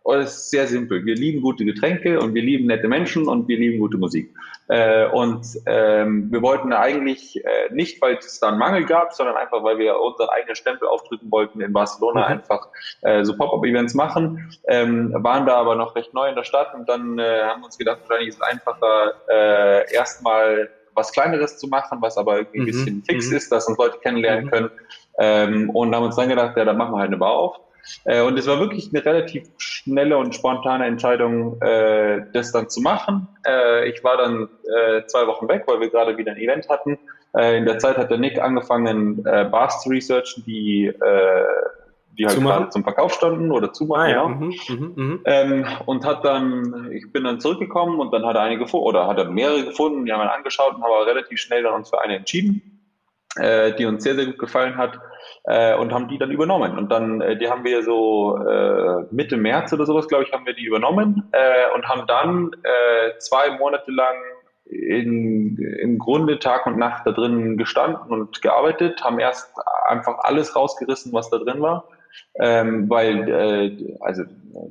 Oh, es ist sehr simpel. Wir lieben gute Getränke und wir lieben nette Menschen und wir lieben gute Musik. Äh, und ähm, wir wollten eigentlich äh, nicht, weil es da einen Mangel gab, sondern einfach, weil wir unseren eigenen Stempel aufdrücken wollten, in Barcelona mhm. einfach äh, so Pop-up-Events machen. Ähm, waren da aber noch recht neu in der Stadt und dann äh, haben wir uns gedacht, wahrscheinlich ist es einfacher, äh, erstmal was Kleineres zu machen, was aber irgendwie ein mhm. bisschen fix mhm. ist, dass uns Leute kennenlernen mhm. können. Ähm, und haben uns dann gedacht, ja, dann machen wir halt eine Bar auf. Äh, und es war wirklich eine relativ schnelle und spontane Entscheidung, äh, das dann zu machen. Äh, ich war dann zwei Wochen weg, weil wir gerade wieder ein Event hatten. In der Zeit hat der Nick angefangen, Bars zu researchen, die, die halt gerade zum Verkauf standen oder zu machen. Ah, ja. Mhm, mh, mh. Ähm, und hat dann, ich bin dann zurückgekommen und dann hat er eine gefunden, oder hat er mehrere gefunden, die haben wir angeschaut und haben aber relativ schnell dann uns für eine entschieden, äh, die uns sehr, sehr gut gefallen hat äh, und haben die dann übernommen. Und dann, äh, die haben wir so äh, Mitte März oder sowas, glaube ich, haben wir die übernommen äh, und haben dann äh, zwei Monate lang in, im Grunde Tag und Nacht da drin gestanden und gearbeitet, haben erst einfach alles rausgerissen, was da drin war. Ähm, weil äh, also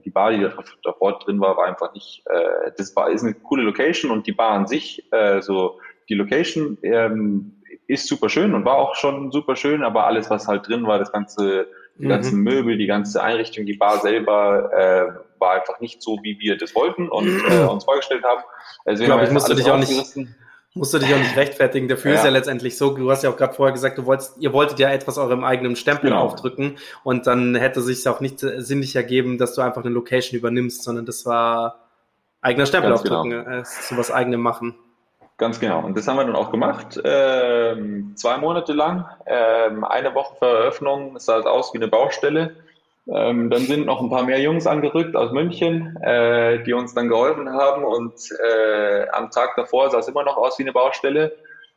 die Bar, die da davor drin war, war einfach nicht, äh, das war ist eine coole Location und die Bar an sich, äh, so die Location ähm, ist super schön und war auch schon super schön, aber alles, was halt drin war, das ganze, die mhm. ganzen Möbel, die ganze Einrichtung, die Bar selber, äh, war einfach nicht so, wie wir das wollten und äh, uns vorgestellt haben. Also, ich glaube, ich musste dich auch nicht, musst du dich auch nicht rechtfertigen. Dafür ja. ist ja letztendlich so, du hast ja auch gerade vorher gesagt, du wolltest, ihr wolltet ja etwas eurem eigenen Stempel genau. aufdrücken und dann hätte sich auch nicht sinnlich ergeben, dass du einfach eine Location übernimmst, sondern das war eigener Stempel Ganz aufdrücken, genau. äh, sowas eigenem machen. Ganz genau. Und das haben wir dann auch gemacht. Ähm, zwei Monate lang. Ähm, eine Woche vor Eröffnung. Es sah halt aus wie eine Baustelle. Ähm, dann sind noch ein paar mehr Jungs angerückt aus München, äh, die uns dann geholfen haben. Und äh, am Tag davor sah es immer noch aus wie eine Baustelle.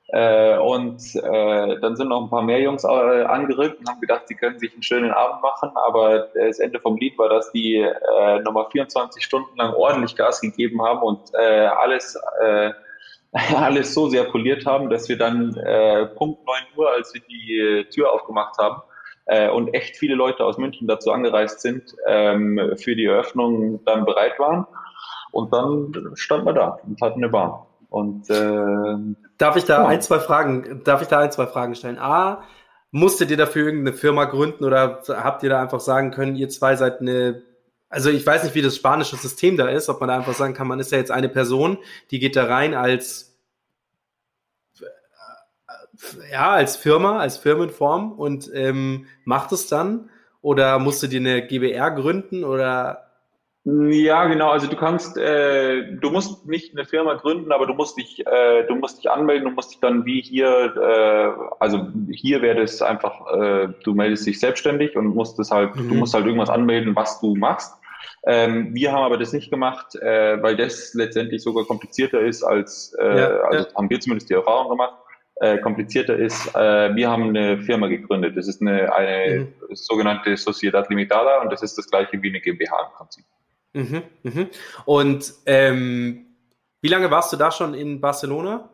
Äh, und äh, dann sind noch ein paar mehr Jungs äh, angerückt und haben gedacht, sie können sich einen schönen Abend machen. Aber das Ende vom Lied war, dass die äh, nochmal 24 Stunden lang ordentlich Gas gegeben haben und alles alles so sehr poliert haben, dass wir dann äh, Punkt 9 Uhr, als wir die Tür aufgemacht haben äh, und echt viele Leute aus München dazu angereist sind, ähm, für die Eröffnung dann bereit waren. Und dann standen wir da und hatten eine Bar. Und äh, darf ich da ja. ein, zwei Fragen, darf ich da ein, zwei Fragen stellen? A, musstet ihr dafür irgendeine Firma gründen oder habt ihr da einfach sagen können, ihr zwei seid eine also ich weiß nicht, wie das spanische System da ist, ob man da einfach sagen kann, man ist ja jetzt eine Person, die geht da rein als ja, als Firma, als Firmenform und ähm, macht es dann? Oder musst du dir eine GBR gründen oder ja, genau. Also du kannst, äh, du musst nicht eine Firma gründen, aber du musst dich, äh, du musst dich anmelden, du musst dich dann wie hier, äh, also hier wäre das einfach, äh, du meldest dich selbstständig und musst das halt, mhm. du musst halt irgendwas anmelden, was du machst. Ähm, wir haben aber das nicht gemacht, äh, weil das letztendlich sogar komplizierter ist als, äh, ja, also ja. haben wir zumindest die Erfahrung gemacht, äh, komplizierter ist. Äh, wir haben eine Firma gegründet. Das ist eine, eine mhm. sogenannte Sociedad Limitada und das ist das gleiche wie eine GmbH im Prinzip. Mhm, mhm. Und ähm, wie lange warst du da schon in Barcelona?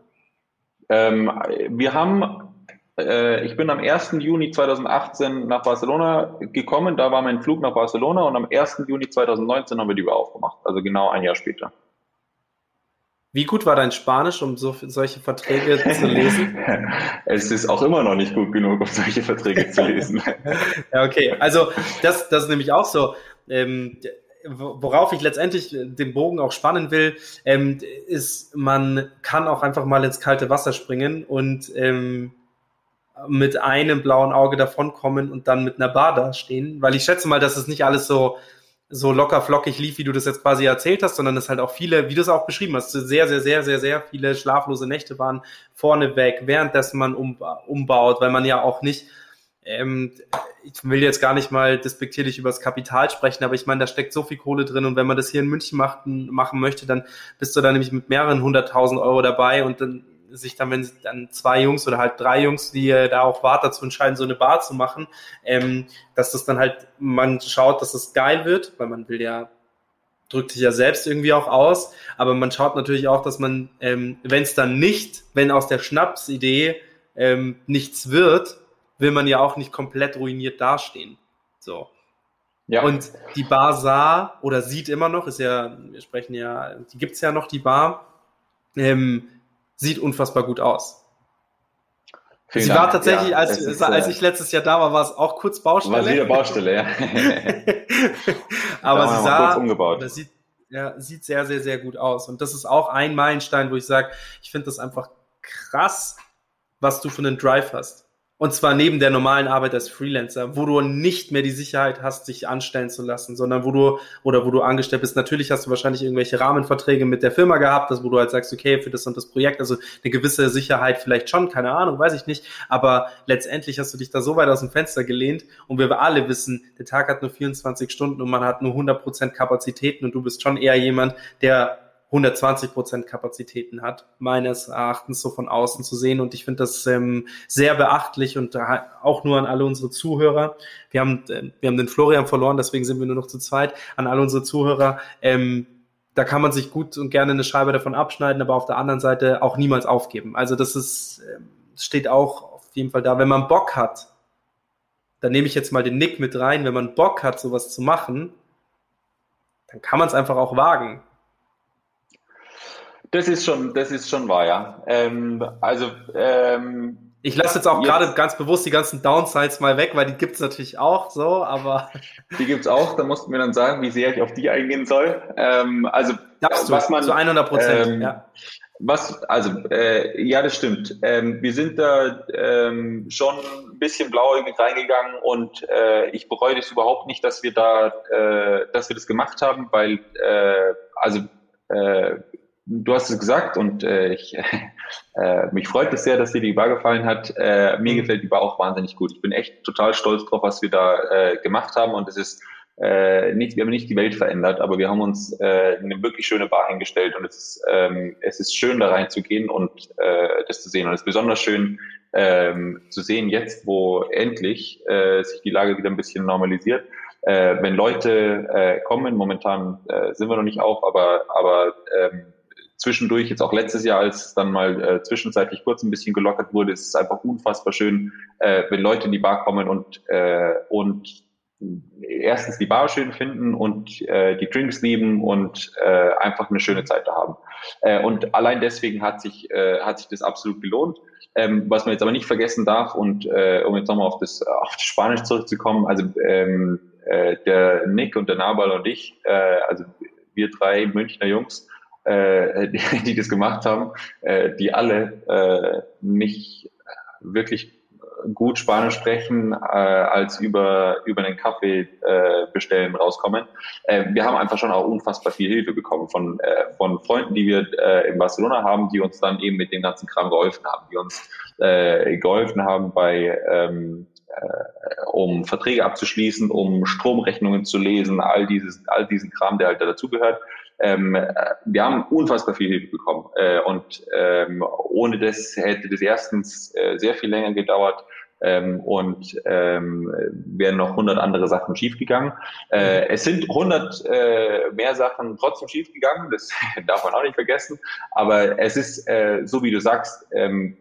Ähm, wir haben äh, ich bin am 1. Juni 2018 nach Barcelona gekommen, da war mein Flug nach Barcelona und am 1. Juni 2019 haben wir die aufgemacht, also genau ein Jahr später. Wie gut war dein Spanisch, um so, solche Verträge zu lesen? es ist auch immer noch nicht gut genug, um solche Verträge zu lesen. ja, okay. Also das, das ist nämlich auch so. Ähm, worauf ich letztendlich den Bogen auch spannen will, ähm, ist, man kann auch einfach mal ins kalte Wasser springen und ähm, mit einem blauen Auge davonkommen und dann mit einer Bar dastehen, weil ich schätze mal, dass es nicht alles so so locker flockig lief, wie du das jetzt quasi erzählt hast, sondern es halt auch viele, wie du es auch beschrieben hast, sehr, sehr, sehr, sehr, sehr viele schlaflose Nächte waren vorneweg, währenddessen man um, umbaut, weil man ja auch nicht, ähm, ich will jetzt gar nicht mal despektierlich über das Kapital sprechen, aber ich meine, da steckt so viel Kohle drin und wenn man das hier in München macht, machen möchte, dann bist du da nämlich mit mehreren hunderttausend Euro dabei und dann sich dann, wenn dann zwei Jungs oder halt drei Jungs, die äh, da auch warten, dazu entscheiden, so eine Bar zu machen, ähm, dass das dann halt, man schaut, dass es geil wird, weil man will ja drückt sich ja selbst irgendwie auch aus, aber man schaut natürlich auch, dass man, ähm, wenn es dann nicht, wenn aus der Schnapsidee ähm, nichts wird, will man ja auch nicht komplett ruiniert dastehen. So. Ja. Und die Bar sah oder sieht immer noch, ist ja, wir sprechen ja, die gibt's ja noch, die Bar, ähm, sieht unfassbar gut aus. Vielen Sie Dank. war tatsächlich, ja, als, ist, als äh, ich letztes Jahr da war, war es auch kurz Baustelle. War wieder Baustelle, ja. Aber sie sah, umgebaut. Das sieht, ja, sieht sehr, sehr, sehr gut aus. Und das ist auch ein Meilenstein, wo ich sage, ich finde das einfach krass, was du für einen Drive hast. Und zwar neben der normalen Arbeit als Freelancer, wo du nicht mehr die Sicherheit hast, dich anstellen zu lassen, sondern wo du, oder wo du angestellt bist. Natürlich hast du wahrscheinlich irgendwelche Rahmenverträge mit der Firma gehabt, das, wo du halt sagst, okay, für das und das Projekt, also eine gewisse Sicherheit vielleicht schon, keine Ahnung, weiß ich nicht. Aber letztendlich hast du dich da so weit aus dem Fenster gelehnt und wir alle wissen, der Tag hat nur 24 Stunden und man hat nur 100% Kapazitäten und du bist schon eher jemand, der 120 Prozent Kapazitäten hat, meines Erachtens so von außen zu sehen. Und ich finde das ähm, sehr beachtlich und auch nur an alle unsere Zuhörer. Wir haben, äh, wir haben den Florian verloren, deswegen sind wir nur noch zu zweit. An alle unsere Zuhörer. Ähm, da kann man sich gut und gerne eine Scheibe davon abschneiden, aber auf der anderen Seite auch niemals aufgeben. Also das ist, äh, steht auch auf jeden Fall da. Wenn man Bock hat, dann nehme ich jetzt mal den Nick mit rein, wenn man Bock hat, sowas zu machen, dann kann man es einfach auch wagen. Das ist schon, das ist schon wahr, ja. Ähm, also ähm, ich lasse jetzt auch gerade ganz bewusst die ganzen Downsides mal weg, weil die gibt's natürlich auch so, aber. Die gibt's auch, da musst du mir dann sagen, wie sehr ich auf die eingehen soll. Ähm, also, Darfst was du, man. Zu 100 Prozent, ähm, ja. Was, also, äh, ja, das stimmt. Ähm, wir sind da ähm, schon ein bisschen blauäugig reingegangen und äh, ich bereue das überhaupt nicht, dass wir da, äh, dass wir das gemacht haben, weil, äh, also, äh, du hast es gesagt und äh, ich, äh, mich freut es sehr, dass dir die Bar gefallen hat. Äh, mir mhm. gefällt die Bar auch wahnsinnig gut. Ich bin echt total stolz drauf, was wir da äh, gemacht haben und es ist äh, nicht, wir haben nicht die Welt verändert, aber wir haben uns äh, eine wirklich schöne Bar hingestellt und es ist, ähm, es ist schön da reinzugehen und äh, das zu sehen und es ist besonders schön ähm, zu sehen jetzt, wo endlich äh, sich die Lage wieder ein bisschen normalisiert. Äh, wenn Leute äh, kommen, momentan äh, sind wir noch nicht auf, aber aber ähm, zwischendurch, jetzt auch letztes Jahr, als es dann mal äh, zwischenzeitlich kurz ein bisschen gelockert wurde, ist es einfach unfassbar schön, äh, wenn Leute in die Bar kommen und, äh, und erstens die Bar schön finden und äh, die Drinks lieben und äh, einfach eine schöne Zeit da haben. Äh, und allein deswegen hat sich, äh, hat sich das absolut gelohnt. Ähm, was man jetzt aber nicht vergessen darf und äh, um jetzt nochmal auf das, auf das Spanisch zurückzukommen, also ähm, äh, der Nick und der Nabal und ich, äh, also wir drei Münchner Jungs, äh, die, die das gemacht haben, äh, die alle äh, nicht wirklich gut Spanisch sprechen, äh, als über, über den Kaffee äh, bestellen rauskommen. Äh, wir haben einfach schon auch unfassbar viel Hilfe bekommen von, äh, von Freunden, die wir äh, in Barcelona haben, die uns dann eben mit dem ganzen Kram geholfen haben, die uns äh, geholfen haben bei ähm, äh, um Verträge abzuschließen, um Stromrechnungen zu lesen, all dieses, all diesen Kram, der halt da dazugehört. Ähm, äh, wir haben unfassbar viel Hilfe bekommen. Äh, und ähm, ohne das hätte das erstens äh, sehr viel länger gedauert. Ähm, und ähm, wären noch 100 andere Sachen schiefgegangen. Äh, es sind 100 äh, mehr Sachen trotzdem schiefgegangen, das darf man auch nicht vergessen, aber es ist, äh, so wie du sagst, ähm,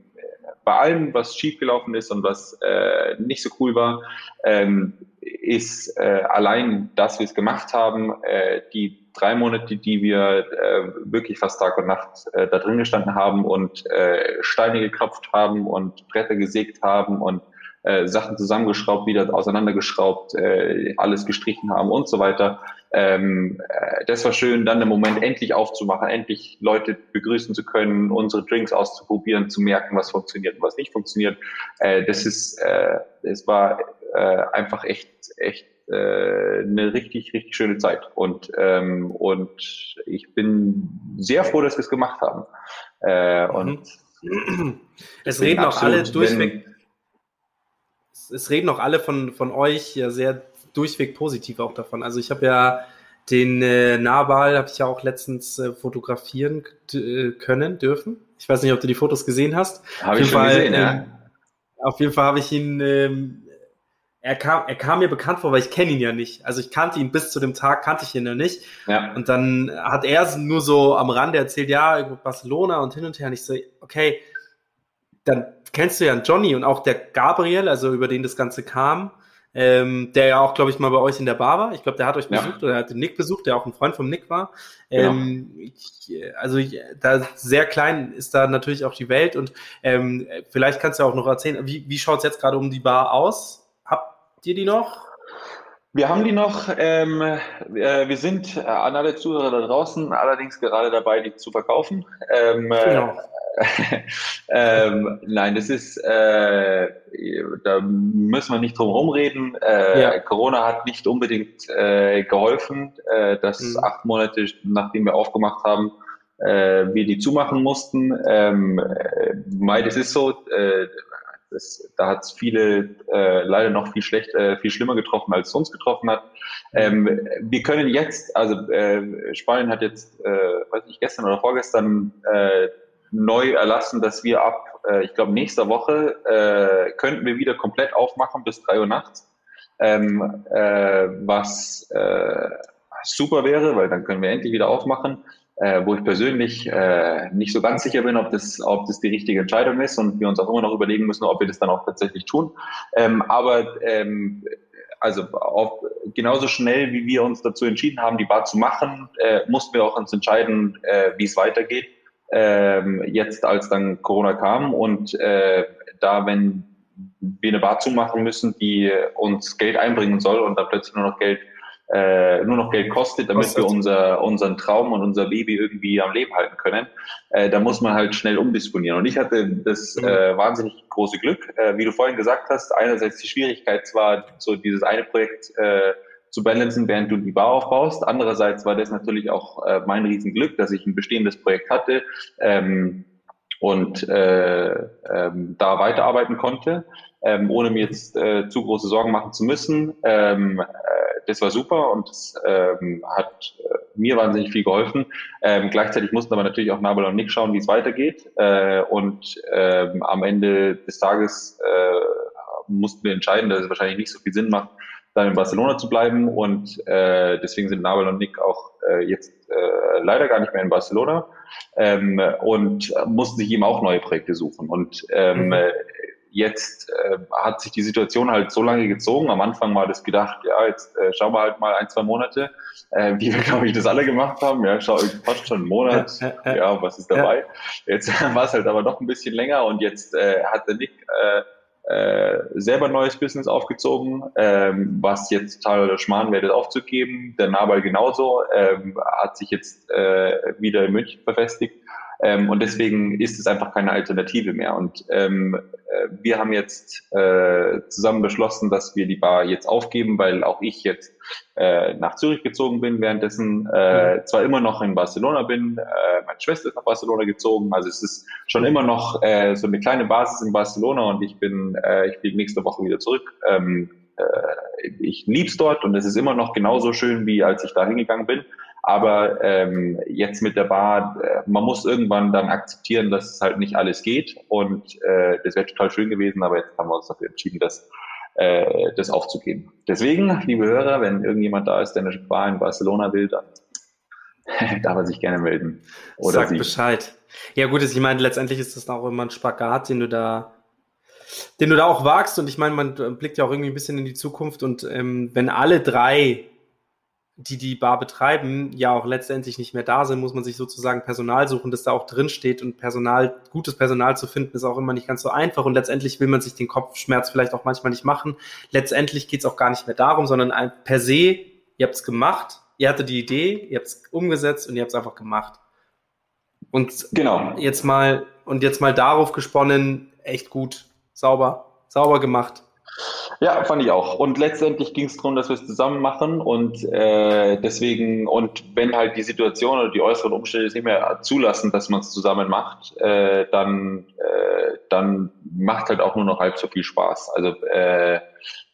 bei allem, was schiefgelaufen ist und was äh, nicht so cool war, ähm, ist äh, allein, dass wir es gemacht haben, äh, die drei Monate, die wir äh, wirklich fast Tag und Nacht äh, da drin gestanden haben und äh, Steine geklopft haben und Bretter gesägt haben und äh, Sachen zusammengeschraubt, wieder auseinandergeschraubt, äh, alles gestrichen haben und so weiter. Ähm, äh, das war schön, dann den Moment endlich aufzumachen, endlich Leute begrüßen zu können, unsere Drinks auszuprobieren, zu merken, was funktioniert und was nicht funktioniert. Äh, das ist, äh, es war äh, einfach echt, echt äh, eine richtig, richtig schöne Zeit. Und, ähm, und ich bin sehr froh, dass wir es gemacht haben. Äh, und mhm. es reden auch alle durchweg. Es reden auch alle von, von euch ja sehr durchweg positiv auch davon. Also ich habe ja den äh, Nahbal habe ich ja auch letztens äh, fotografieren äh, können, dürfen. Ich weiß nicht, ob du die Fotos gesehen hast. Habe ich schon Fall, gesehen, ja. Ähm, auf jeden Fall habe ich ihn ähm, er kam, er kam mir bekannt vor, weil ich kenne ihn ja nicht. Also ich kannte ihn bis zu dem Tag, kannte ich ihn ja nicht. Ja. Und dann hat er nur so am Rande erzählt, ja, Barcelona und hin und her. Und ich so, okay, dann kennst du ja einen Johnny und auch der Gabriel, also über den das Ganze kam, ähm, der ja auch, glaube ich, mal bei euch in der Bar war. Ich glaube, der hat euch besucht ja. oder hat den Nick besucht, der auch ein Freund vom Nick war. Genau. Ähm, ich, also ich, da sehr klein ist da natürlich auch die Welt und ähm, vielleicht kannst du auch noch erzählen, wie, wie schaut es jetzt gerade um die Bar aus? ihr die noch? Wir haben die noch. Ähm, äh, wir sind äh, an alle Zuhörer da draußen allerdings gerade dabei, die zu verkaufen. Ähm, äh, genau. ähm, nein, das ist, äh, da müssen wir nicht drum rumreden. Äh, ja. Corona hat nicht unbedingt äh, geholfen, äh, dass mhm. acht Monate nachdem wir aufgemacht haben, äh, wir die zumachen mussten. Ähm, äh, Mai, das ist so, äh, das, da hat es viele äh, leider noch viel schlecht, äh, viel schlimmer getroffen, als es uns getroffen hat. Ähm, wir können jetzt, also äh, Spanien hat jetzt, äh, weiß ich, gestern oder vorgestern äh, neu erlassen, dass wir ab, äh, ich glaube, nächster Woche äh, könnten wir wieder komplett aufmachen bis drei Uhr nachts. Ähm, äh, was äh, super wäre, weil dann können wir endlich wieder aufmachen äh, wo ich persönlich äh, nicht so ganz sicher bin, ob das, ob das die richtige Entscheidung ist und wir uns auch immer noch überlegen müssen, ob wir das dann auch tatsächlich tun. Ähm, aber ähm, also auf, genauso schnell, wie wir uns dazu entschieden haben, die Bar zu machen, äh, mussten wir auch uns entscheiden, äh, wie es weitergeht. Ähm, jetzt, als dann Corona kam und äh, da, wenn wir eine Bar zumachen müssen, die uns Geld einbringen soll und da plötzlich nur noch Geld äh, nur noch Geld kostet, damit kostet. wir unser, unseren Traum und unser Baby irgendwie am Leben halten können, äh, da muss man halt schnell umdisponieren. Und ich hatte das mhm. äh, wahnsinnig große Glück, äh, wie du vorhin gesagt hast, einerseits die Schwierigkeit zwar so dieses eine Projekt äh, zu balancen, während du die Bar aufbaust. Andererseits war das natürlich auch äh, mein Riesenglück, dass ich ein bestehendes Projekt hatte ähm, und äh, ähm, da weiterarbeiten konnte, ähm, ohne mir jetzt äh, zu große Sorgen machen zu müssen. Ähm, das war super und das ähm, hat äh, mir wahnsinnig viel geholfen. Ähm, gleichzeitig mussten aber natürlich auch Nabel und Nick schauen, wie es weitergeht. Äh, und ähm, am Ende des Tages äh, mussten wir entscheiden, dass es wahrscheinlich nicht so viel Sinn macht, dann in Barcelona zu bleiben. Und äh, deswegen sind Nabel und Nick auch äh, jetzt äh, leider gar nicht mehr in Barcelona ähm, und mussten sich eben auch neue Projekte suchen. Und ähm, mhm jetzt äh, hat sich die Situation halt so lange gezogen. Am Anfang war das gedacht, ja, jetzt äh, schauen wir halt mal ein, zwei Monate, äh, wie wir, glaube ich, das alle gemacht haben. Ja, schau, fast schon einen Monat. Ja, was ist dabei? Jetzt war es halt aber doch ein bisschen länger und jetzt äh, hat der Nick äh, äh, selber neues Business aufgezogen, ähm, was jetzt total Schmarrn wäre, das aufzugeben. Der Nabal genauso, ähm, hat sich jetzt äh, wieder in München verfestigt ähm, und deswegen ist es einfach keine Alternative mehr. Und ähm, äh, wir haben jetzt äh, zusammen beschlossen, dass wir die Bar jetzt aufgeben, weil auch ich jetzt äh, nach Zürich gezogen bin, währenddessen äh, zwar immer noch in Barcelona bin, äh, meine Schwester ist nach Barcelona gezogen, also es ist schon immer noch äh, so eine kleine Basis in Barcelona und ich bin, äh, ich fliege nächste Woche wieder zurück. Ähm, äh, ich lieb's dort und es ist immer noch genauso schön, wie als ich da hingegangen bin. Aber ähm, jetzt mit der Bar, äh, man muss irgendwann dann akzeptieren, dass es halt nicht alles geht. Und äh, das wäre total schön gewesen, aber jetzt haben wir uns dafür entschieden, das, äh, das aufzugeben. Deswegen, liebe Hörer, wenn irgendjemand da ist, der eine Bar in Barcelona will, dann darf er sich gerne melden. Oder Sag sie. Bescheid. Ja gut, ich meine, letztendlich ist das auch immer ein Spagat, den du da den du da auch wagst und ich meine, man blickt ja auch irgendwie ein bisschen in die Zukunft und ähm, wenn alle drei die die Bar betreiben, ja auch letztendlich nicht mehr da sind, muss man sich sozusagen Personal suchen, das da auch drin steht und Personal, gutes Personal zu finden, ist auch immer nicht ganz so einfach und letztendlich will man sich den Kopfschmerz vielleicht auch manchmal nicht machen. Letztendlich geht es auch gar nicht mehr darum, sondern ein, per se, ihr habt es gemacht, ihr hattet die Idee, ihr habt es umgesetzt und ihr habt es einfach gemacht. Und genau. jetzt mal und jetzt mal darauf gesponnen, echt gut, sauber, sauber gemacht. Ja, fand ich auch. Und letztendlich ging es darum, dass wir es zusammen machen und äh, deswegen, und wenn halt die Situation oder die äußeren Umstände es nicht mehr zulassen, dass man es zusammen macht, äh, dann, äh, dann macht halt auch nur noch halb so viel Spaß. Also äh,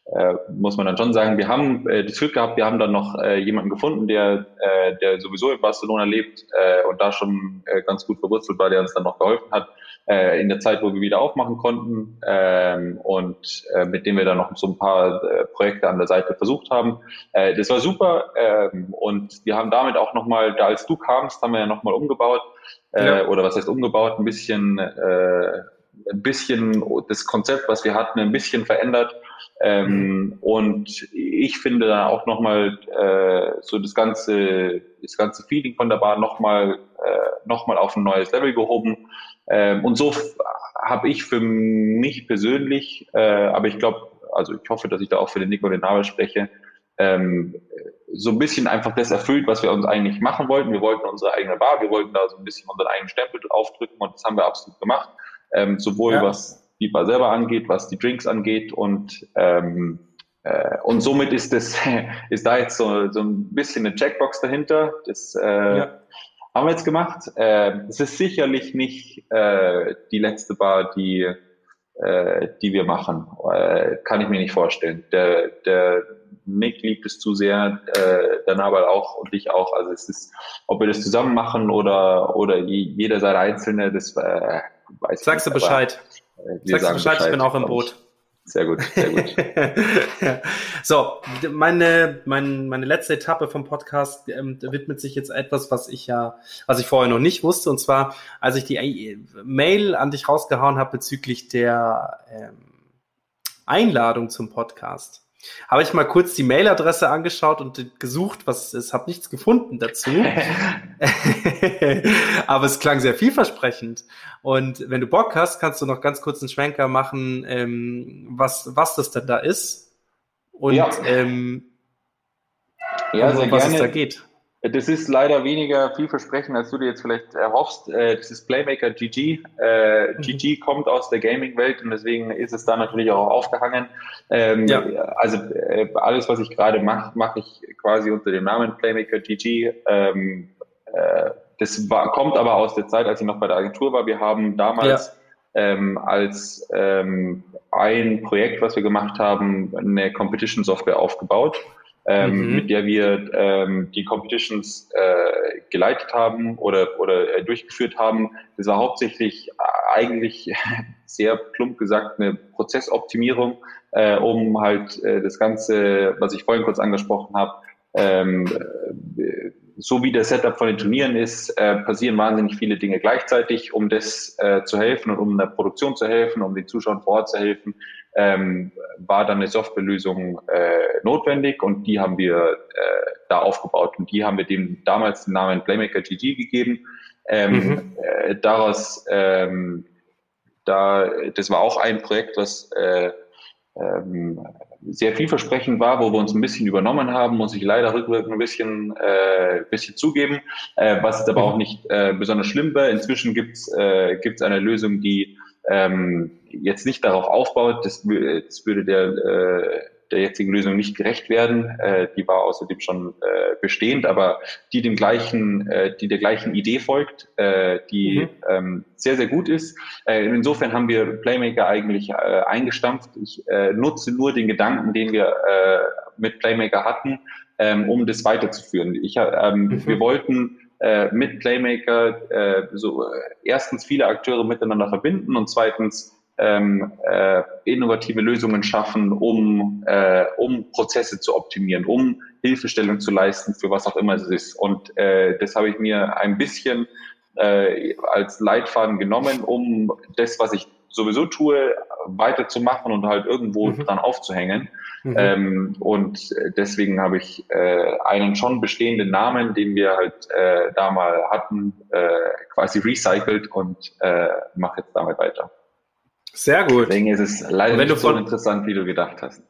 äh, muss man dann schon sagen, wir haben äh, das Glück gehabt, wir haben dann noch äh, jemanden gefunden, der, äh, der sowieso in Barcelona lebt äh, und da schon äh, ganz gut verwurzelt war, der uns dann noch geholfen hat äh, in der Zeit, wo wir wieder aufmachen konnten ähm, und äh, mit dem wir dann noch so ein paar äh, Projekte an der Seite versucht haben. Äh, das war super ähm, und wir haben damit auch nochmal, da als du kamst, haben wir ja nochmal umgebaut äh, ja. oder was heißt umgebaut, ein bisschen, äh, ein bisschen das Konzept, was wir hatten, ein bisschen verändert. Ähm, und ich finde da auch nochmal äh, so das ganze, das ganze Feeling von der Bar nochmal äh, noch mal auf ein neues Level gehoben. Ähm, und so habe ich für mich persönlich, äh, aber ich glaube, also ich hoffe, dass ich da auch für den Nico den Nabel spreche, ähm, so ein bisschen einfach das erfüllt, was wir uns eigentlich machen wollten. Wir wollten unsere eigene Bar, wir wollten da so ein bisschen unseren eigenen Stempel aufdrücken und das haben wir absolut gemacht. Ähm, sowohl ja. was die Bar selber angeht, was die Drinks angeht und ähm, äh, und somit ist das ist da jetzt so, so ein bisschen eine Checkbox dahinter. Das äh, ja. haben wir jetzt gemacht. Äh, es ist sicherlich nicht äh, die letzte Bar, die äh, die wir machen. Äh, kann ich mir nicht vorstellen. Der, der Nick liebt es zu sehr, äh, der Nabal auch und ich auch. Also es ist, ob wir das zusammen machen oder, oder jeder seine einzelne, das äh, weiß Sagst nicht, du Bescheid. Aber, Sagst du Bescheid, Bescheid, ich bin auch im Boot. Sehr gut, sehr gut. so, meine, mein, meine letzte Etappe vom Podcast ähm, widmet sich jetzt etwas, was ich ja, was ich vorher noch nicht wusste. Und zwar, als ich die Mail an dich rausgehauen habe bezüglich der ähm, Einladung zum Podcast habe ich mal kurz die Mailadresse angeschaut und gesucht, was es habe nichts gefunden dazu. Aber es klang sehr vielversprechend. Und wenn du Bock hast, kannst du noch ganz kurz einen Schwenker machen, ähm, was, was das denn da ist und ja, ähm, ja um, sehr was gerne. es da geht. Das ist leider weniger vielversprechend, als du dir jetzt vielleicht erhoffst. Äh, das ist Playmaker GG. Äh, GG mhm. kommt aus der Gaming-Welt und deswegen ist es da natürlich auch aufgehangen. Ähm, ja. Also äh, alles, was ich gerade mache, mache ich quasi unter dem Namen Playmaker GG. Ähm, das war, kommt aber aus der Zeit, als ich noch bei der Agentur war. Wir haben damals ja. ähm, als ähm, ein Projekt, was wir gemacht haben, eine Competition-Software aufgebaut ähm, mhm. mit der wir ähm, die Competitions äh, geleitet haben oder, oder äh, durchgeführt haben. Das war hauptsächlich äh, eigentlich sehr plump gesagt eine Prozessoptimierung, äh, um halt äh, das Ganze, was ich vorhin kurz angesprochen habe, ähm, äh, so wie der Setup von den Turnieren ist, äh, passieren wahnsinnig viele Dinge gleichzeitig, um das äh, zu helfen und um der Produktion zu helfen, um den Zuschauern vor Ort zu helfen, ähm, war dann eine Softwarelösung äh, notwendig und die haben wir äh, da aufgebaut und die haben wir dem damals den Namen Playmaker GG gegeben. Ähm, mhm. äh, daraus, ähm, da, das war auch ein Projekt, was äh, ähm, sehr vielversprechend war, wo wir uns ein bisschen übernommen haben, muss ich leider rückwirkend ein bisschen, äh, bisschen zugeben, äh, was aber auch nicht äh, besonders schlimm war. Inzwischen gibt's äh, gibt's eine Lösung, die ähm, jetzt nicht darauf aufbaut, das, das würde der, äh, der jetzigen Lösung nicht gerecht werden. Äh, die war außerdem schon äh, bestehend, aber die dem gleichen, äh, die der gleichen Idee folgt, äh, die mhm. ähm, sehr, sehr gut ist. Äh, insofern haben wir Playmaker eigentlich äh, eingestampft. Ich äh, nutze nur den Gedanken, den wir äh, mit Playmaker hatten, ähm, um das weiterzuführen. Ich, ähm, mhm. Wir wollten äh, mit Playmaker äh, so äh, erstens viele Akteure miteinander verbinden und zweitens ähm, äh, innovative Lösungen schaffen, um, äh, um Prozesse zu optimieren, um Hilfestellung zu leisten für was auch immer es ist. Und äh, das habe ich mir ein bisschen äh, als Leitfaden genommen, um das, was ich sowieso tue, weiterzumachen und halt irgendwo mhm. dran aufzuhängen. Mhm. Ähm, und deswegen habe ich äh, einen schon bestehenden Namen, den wir halt äh, da mal hatten, äh, quasi recycelt und äh, mache jetzt damit weiter. Sehr gut. Deswegen ist es leider nicht so interessant, wie du gedacht hast.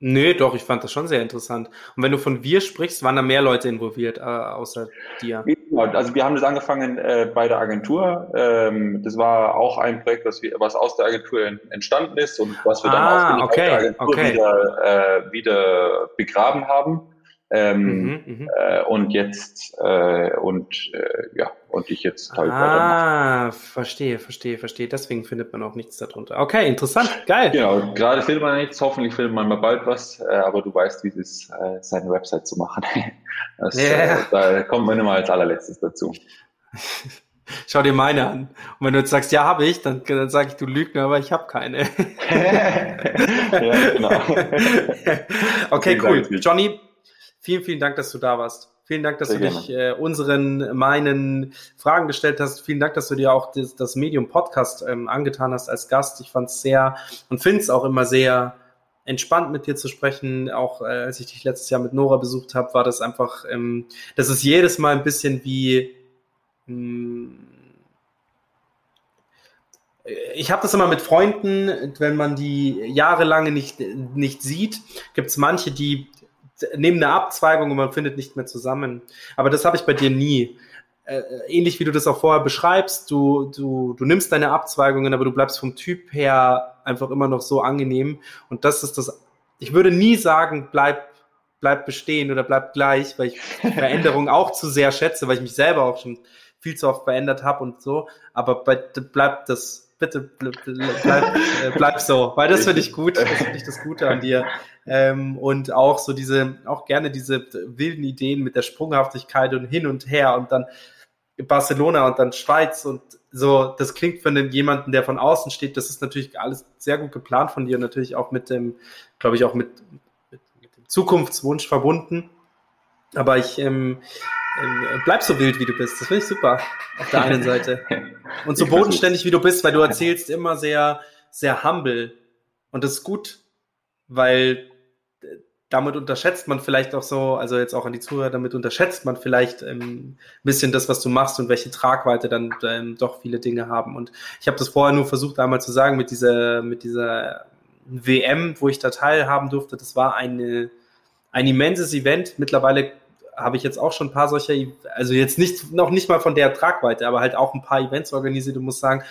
Nee, doch, ich fand das schon sehr interessant. Und wenn du von wir sprichst, waren da mehr Leute involviert, äh, außer dir? Ja, also wir haben das angefangen äh, bei der Agentur. Ähm, das war auch ein Projekt, was, wir, was aus der Agentur entstanden ist und was wir dann ah, auch okay, der Agentur okay. wieder, äh, wieder begraben haben. Ähm, mhm, mhm, äh, und jetzt äh, und äh, ja und ich jetzt halt Ah, verstehe, verstehe, verstehe. Deswegen findet man auch nichts darunter. Okay, interessant, geil. Genau, gerade findet man nichts. Hoffentlich findet man mal bald was. Äh, aber du weißt, wie es ist, äh, seine Website zu machen. das, yeah. äh, da kommt man immer als allerletztes dazu. Schau dir meine an. Und wenn du jetzt sagst, ja, habe ich, dann, dann sage ich, du Lügner, aber ich habe keine. ja, genau. okay, cool. Johnny, Vielen, vielen Dank, dass du da warst. Vielen Dank, dass Sehr du gerne. dich äh, unseren, meinen Fragen gestellt hast. Vielen Dank, dass du dir auch das, das Medium Podcast ähm, angetan hast als Gast. Ich fand es sehr und finde es auch immer sehr entspannt mit dir zu sprechen. Auch äh, als ich dich letztes Jahr mit Nora besucht habe, war das einfach, ähm, das ist jedes Mal ein bisschen wie, mh, hm, ich habe das immer mit Freunden, wenn man die jahrelange nicht, nicht sieht, gibt es manche, die neben einer Abzweigung und man findet nicht mehr zusammen. Aber das habe ich bei dir nie. Äh, ähnlich wie du das auch vorher beschreibst, du, du, du nimmst deine Abzweigungen, aber du bleibst vom Typ her einfach immer noch so angenehm. Und das ist das, ich würde nie sagen, bleib, bleib bestehen oder bleib gleich, weil ich Veränderung auch zu sehr schätze, weil ich mich selber auch schon viel zu oft verändert habe und so. Aber bei, bleib das, bitte bleib, äh, bleib so, weil das finde ich gut, das finde ich das Gute an dir. Ähm, und auch so diese, auch gerne diese wilden Ideen mit der Sprunghaftigkeit und hin und her und dann Barcelona und dann Schweiz und so, das klingt für einen, jemanden, der von außen steht, das ist natürlich alles sehr gut geplant von dir und natürlich auch mit dem, glaube ich, auch mit, mit, mit, dem Zukunftswunsch verbunden. Aber ich ähm, bleib so wild, wie du bist. Das finde ich super auf der einen Seite. Und so bodenständig, wie du bist, weil du erzählst immer sehr, sehr humble. Und das ist gut, weil damit unterschätzt man vielleicht auch so, also jetzt auch an die Zuhörer, damit unterschätzt man vielleicht ähm, ein bisschen das, was du machst und welche Tragweite dann ähm, doch viele Dinge haben. Und ich habe das vorher nur versucht einmal zu sagen mit dieser, mit dieser WM, wo ich da teilhaben durfte. Das war eine, ein immenses Event. Mittlerweile habe ich jetzt auch schon ein paar solcher, also jetzt nicht, noch nicht mal von der Tragweite, aber halt auch ein paar Events organisiert. Du musst sagen,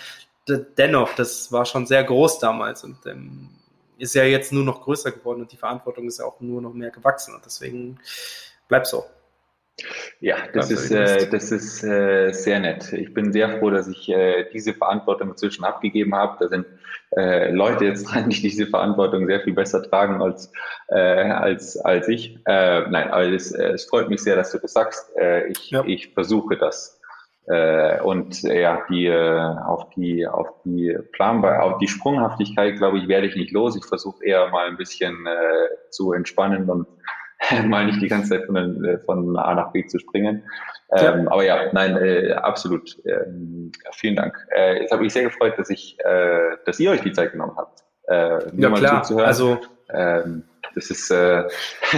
dennoch, das war schon sehr groß damals und ähm, ist ja jetzt nur noch größer geworden und die Verantwortung ist ja auch nur noch mehr gewachsen und deswegen bleib so. Ja, das ist, äh, das ist äh, sehr nett. Ich bin sehr froh, dass ich äh, diese Verantwortung inzwischen abgegeben habe. Da sind äh, Leute jetzt dran, die diese Verantwortung sehr viel besser tragen als, äh, als, als ich. Äh, nein, aber es, äh, es freut mich sehr, dass du das sagst. Äh, ich, ja. ich versuche das. Äh, und äh, ja, die, äh, auf die, auf die Planbar, auf die Sprunghaftigkeit, glaube ich, werde ich nicht los. Ich versuche eher mal ein bisschen äh, zu entspannen und mal nicht die ganze Zeit von, äh, von A nach B zu springen. Ähm, ja. Aber ja, nein, äh, absolut. Ähm, vielen Dank. Äh, jetzt habe ich sehr gefreut, dass ich, äh, dass ihr euch die Zeit genommen habt. Äh, ja klar. Zuzuhören. Also ähm, das ist, äh,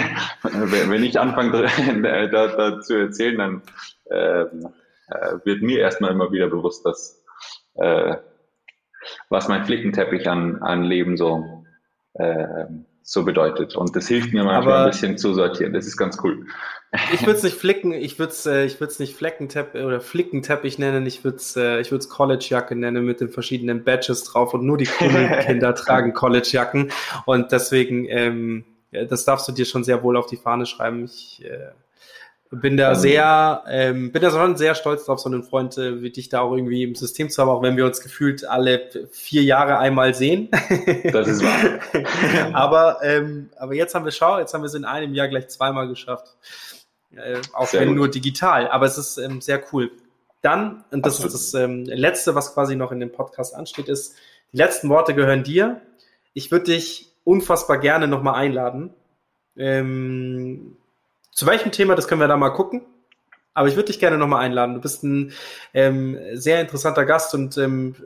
wenn ich anfange da, da zu erzählen, dann äh, äh, wird mir erstmal immer wieder bewusst, dass äh, was mein Flickenteppich an, an Leben so äh, so bedeutet. Und das hilft mir manchmal Aber ein bisschen zu sortieren. Das ist ganz cool. Ich würde es nicht flicken, ich würde es äh, ich würde es nicht Fleckenteppich oder Flickenteppich nennen, ich würde es äh, ich würde es Collegejacke nennen mit den verschiedenen Badges drauf und nur die coolen Kinder tragen Collegejacken und deswegen ähm, das darfst du dir schon sehr wohl auf die Fahne schreiben. Ich äh, bin da sehr, ähm, bin da schon sehr stolz drauf, so einen Freund äh, wie dich da auch irgendwie im System zu haben, auch wenn wir uns gefühlt alle vier Jahre einmal sehen. Das ist wahr. aber, ähm, aber jetzt haben wir, schau, jetzt haben wir es in einem Jahr gleich zweimal geschafft. Äh, auch sehr wenn gut. nur digital. Aber es ist ähm, sehr cool. Dann, und das Absolut. ist das ähm, Letzte, was quasi noch in dem Podcast ansteht, ist, die letzten Worte gehören dir. Ich würde dich unfassbar gerne nochmal einladen. Ähm, zu welchem Thema, das können wir da mal gucken. Aber ich würde dich gerne nochmal einladen. Du bist ein ähm, sehr interessanter Gast und ähm,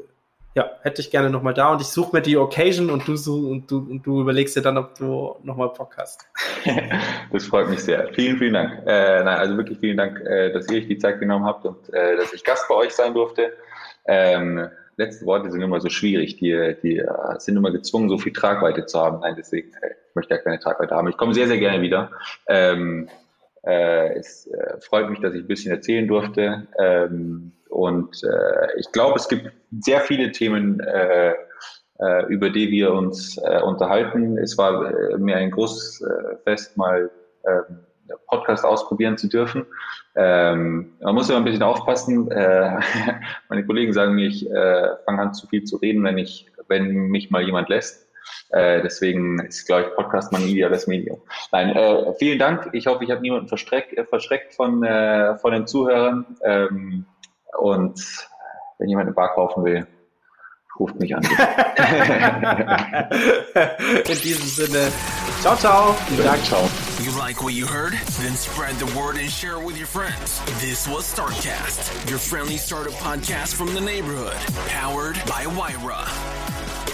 ja, hätte ich gerne nochmal da und ich suche mir die Occasion und du, und, du, und du überlegst dir dann, ob du nochmal Bock hast. das freut mich sehr. Vielen, vielen Dank. Äh, nein, also wirklich vielen Dank, äh, dass ihr euch die Zeit genommen habt und äh, dass ich Gast bei euch sein durfte. Ähm, letzte Worte sind immer so schwierig. Die, die uh, sind immer gezwungen, so viel Tragweite zu haben. Nein, deswegen, äh, ich möchte ja keine Tragweite haben. Ich komme sehr, sehr gerne wieder. Ähm, äh, es äh, freut mich, dass ich ein bisschen erzählen durfte. Ähm, und äh, ich glaube, es gibt sehr viele Themen, äh, äh, über die wir uns äh, unterhalten. Es war mir ein großes Fest, mal äh, Podcast ausprobieren zu dürfen. Ähm, man muss ja ein bisschen aufpassen. Meine Kollegen sagen mir, ich fange an zu viel zu reden, wenn ich, wenn mich mal jemand lässt. Äh, deswegen ist, glaube ich, Podcast mein ideales Medium. Nein, äh, vielen Dank. Ich hoffe, ich habe niemanden verschreckt, äh, verschreckt von, äh, von den Zuhörern. Ähm, und wenn jemand eine Bar kaufen will, ruft mich an. In diesem Sinne, ciao, ciao. Vielen Dank. Ciao. You like what you heard? Then spread the word and share it with your friends. This was Startcast, your friendly startup podcast from the neighborhood, powered by Wyra.